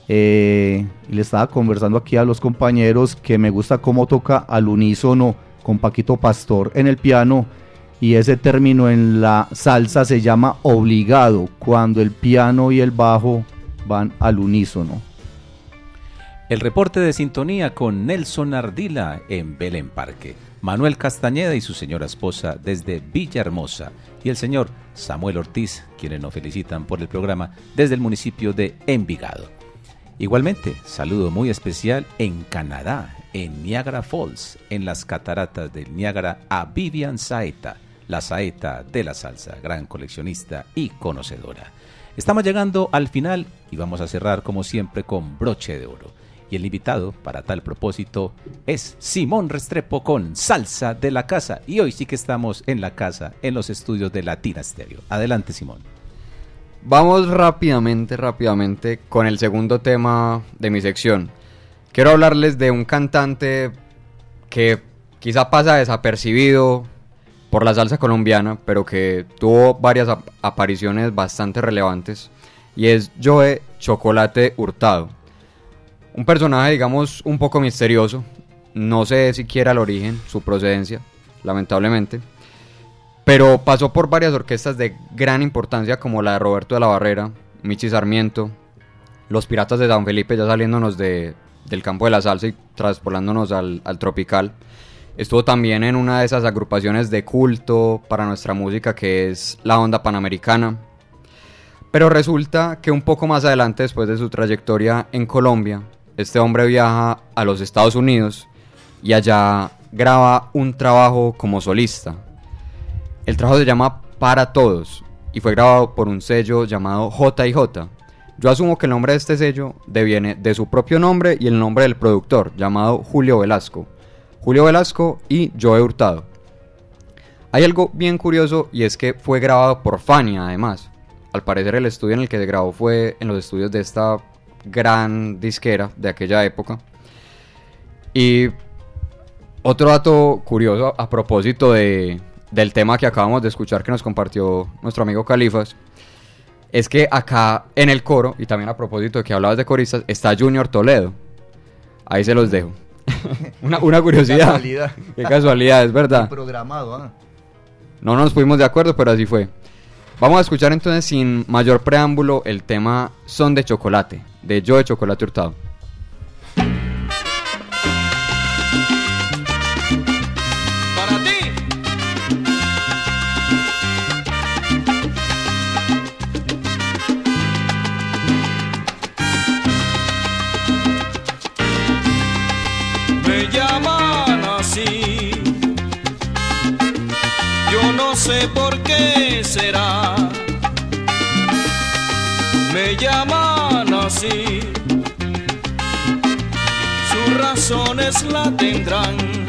Eh, le estaba conversando aquí a los compañeros que me gusta cómo toca al unísono con Paquito Pastor en el piano. Y ese término en la salsa se llama obligado, cuando el piano y el bajo van al unísono. El reporte de sintonía con Nelson Ardila en Belén Parque, Manuel Castañeda y su señora esposa desde Villahermosa y el señor Samuel Ortiz, quienes nos felicitan por el programa desde el municipio de Envigado. Igualmente, saludo muy especial en Canadá, en Niagara Falls, en las cataratas del Niágara, a Vivian Saeta, la saeta de la salsa, gran coleccionista y conocedora. Estamos llegando al final y vamos a cerrar como siempre con broche de oro. Y el invitado para tal propósito es Simón Restrepo con Salsa de la Casa. Y hoy sí que estamos en la casa, en los estudios de Latina Stereo. Adelante, Simón. Vamos rápidamente, rápidamente con el segundo tema de mi sección. Quiero hablarles de un cantante que quizá pasa desapercibido por la salsa colombiana, pero que tuvo varias ap- apariciones bastante relevantes, y es Joe Chocolate Hurtado. Un personaje, digamos, un poco misterioso. No sé siquiera el origen, su procedencia, lamentablemente. Pero pasó por varias orquestas de gran importancia como la de Roberto de la Barrera, Michi Sarmiento, Los Piratas de San Felipe, ya saliéndonos de, del campo de la salsa y traspolándonos al, al tropical. Estuvo también en una de esas agrupaciones de culto para nuestra música que es la onda panamericana. Pero resulta que un poco más adelante, después de su trayectoria en Colombia, este hombre viaja a los Estados Unidos y allá graba un trabajo como solista. El trabajo se llama Para Todos y fue grabado por un sello llamado J&J. Yo asumo que el nombre de este sello deviene de su propio nombre y el nombre del productor, llamado Julio Velasco. Julio Velasco y Joe Hurtado. Hay algo bien curioso y es que fue grabado por Fania además. Al parecer el estudio en el que se grabó fue en los estudios de esta gran disquera de aquella época. Y otro dato curioso a propósito de, del tema que acabamos de escuchar que nos compartió nuestro amigo Califas, es que acá en el coro, y también a propósito de que hablabas de coristas, está Junior Toledo. Ahí se los dejo. (laughs) una, una curiosidad. Qué casualidad. Qué casualidad, es verdad. Programado, ¿ah? No nos pusimos de acuerdo, pero así fue. Vamos a escuchar entonces sin mayor preámbulo el tema Son de Chocolate, de Yo de Chocolate Hurtado. Sus razones la tendrán.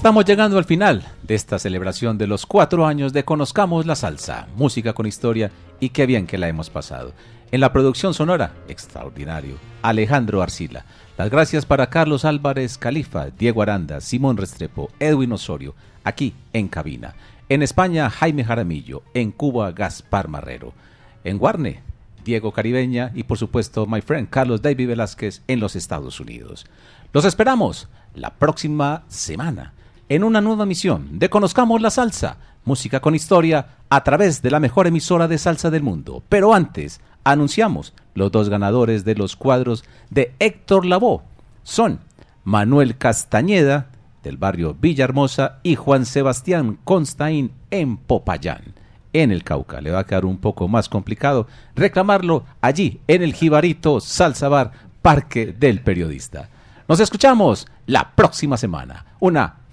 Estamos llegando al final de esta celebración de los cuatro años de Conozcamos la Salsa, música con historia y qué bien que la hemos pasado. En la producción sonora, extraordinario, Alejandro Arcila. Las gracias para Carlos Álvarez Califa, Diego Aranda, Simón Restrepo, Edwin Osorio, aquí en cabina. En España, Jaime Jaramillo. En Cuba, Gaspar Marrero. En Guarne, Diego Caribeña y por supuesto, my friend Carlos David Velázquez en los Estados Unidos. Los esperamos la próxima semana en una nueva misión de Conozcamos la Salsa, música con historia, a través de la mejor emisora de salsa del mundo. Pero antes, anunciamos los dos ganadores de los cuadros de Héctor Lavoe. Son Manuel Castañeda, del barrio Villahermosa, y Juan Sebastián Constaín en Popayán, en el Cauca. Le va a quedar un poco más complicado reclamarlo allí, en el Jibarito Salsa Bar, Parque del Periodista. Nos escuchamos la próxima semana. Una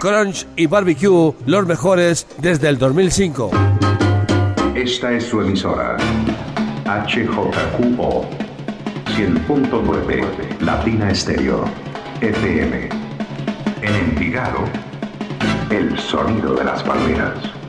Crunch y Barbecue, los mejores desde el 2005. Esta es su emisora. HJQO 100.9 Latina Estéreo FM. En Envigado, el sonido de las palmeras.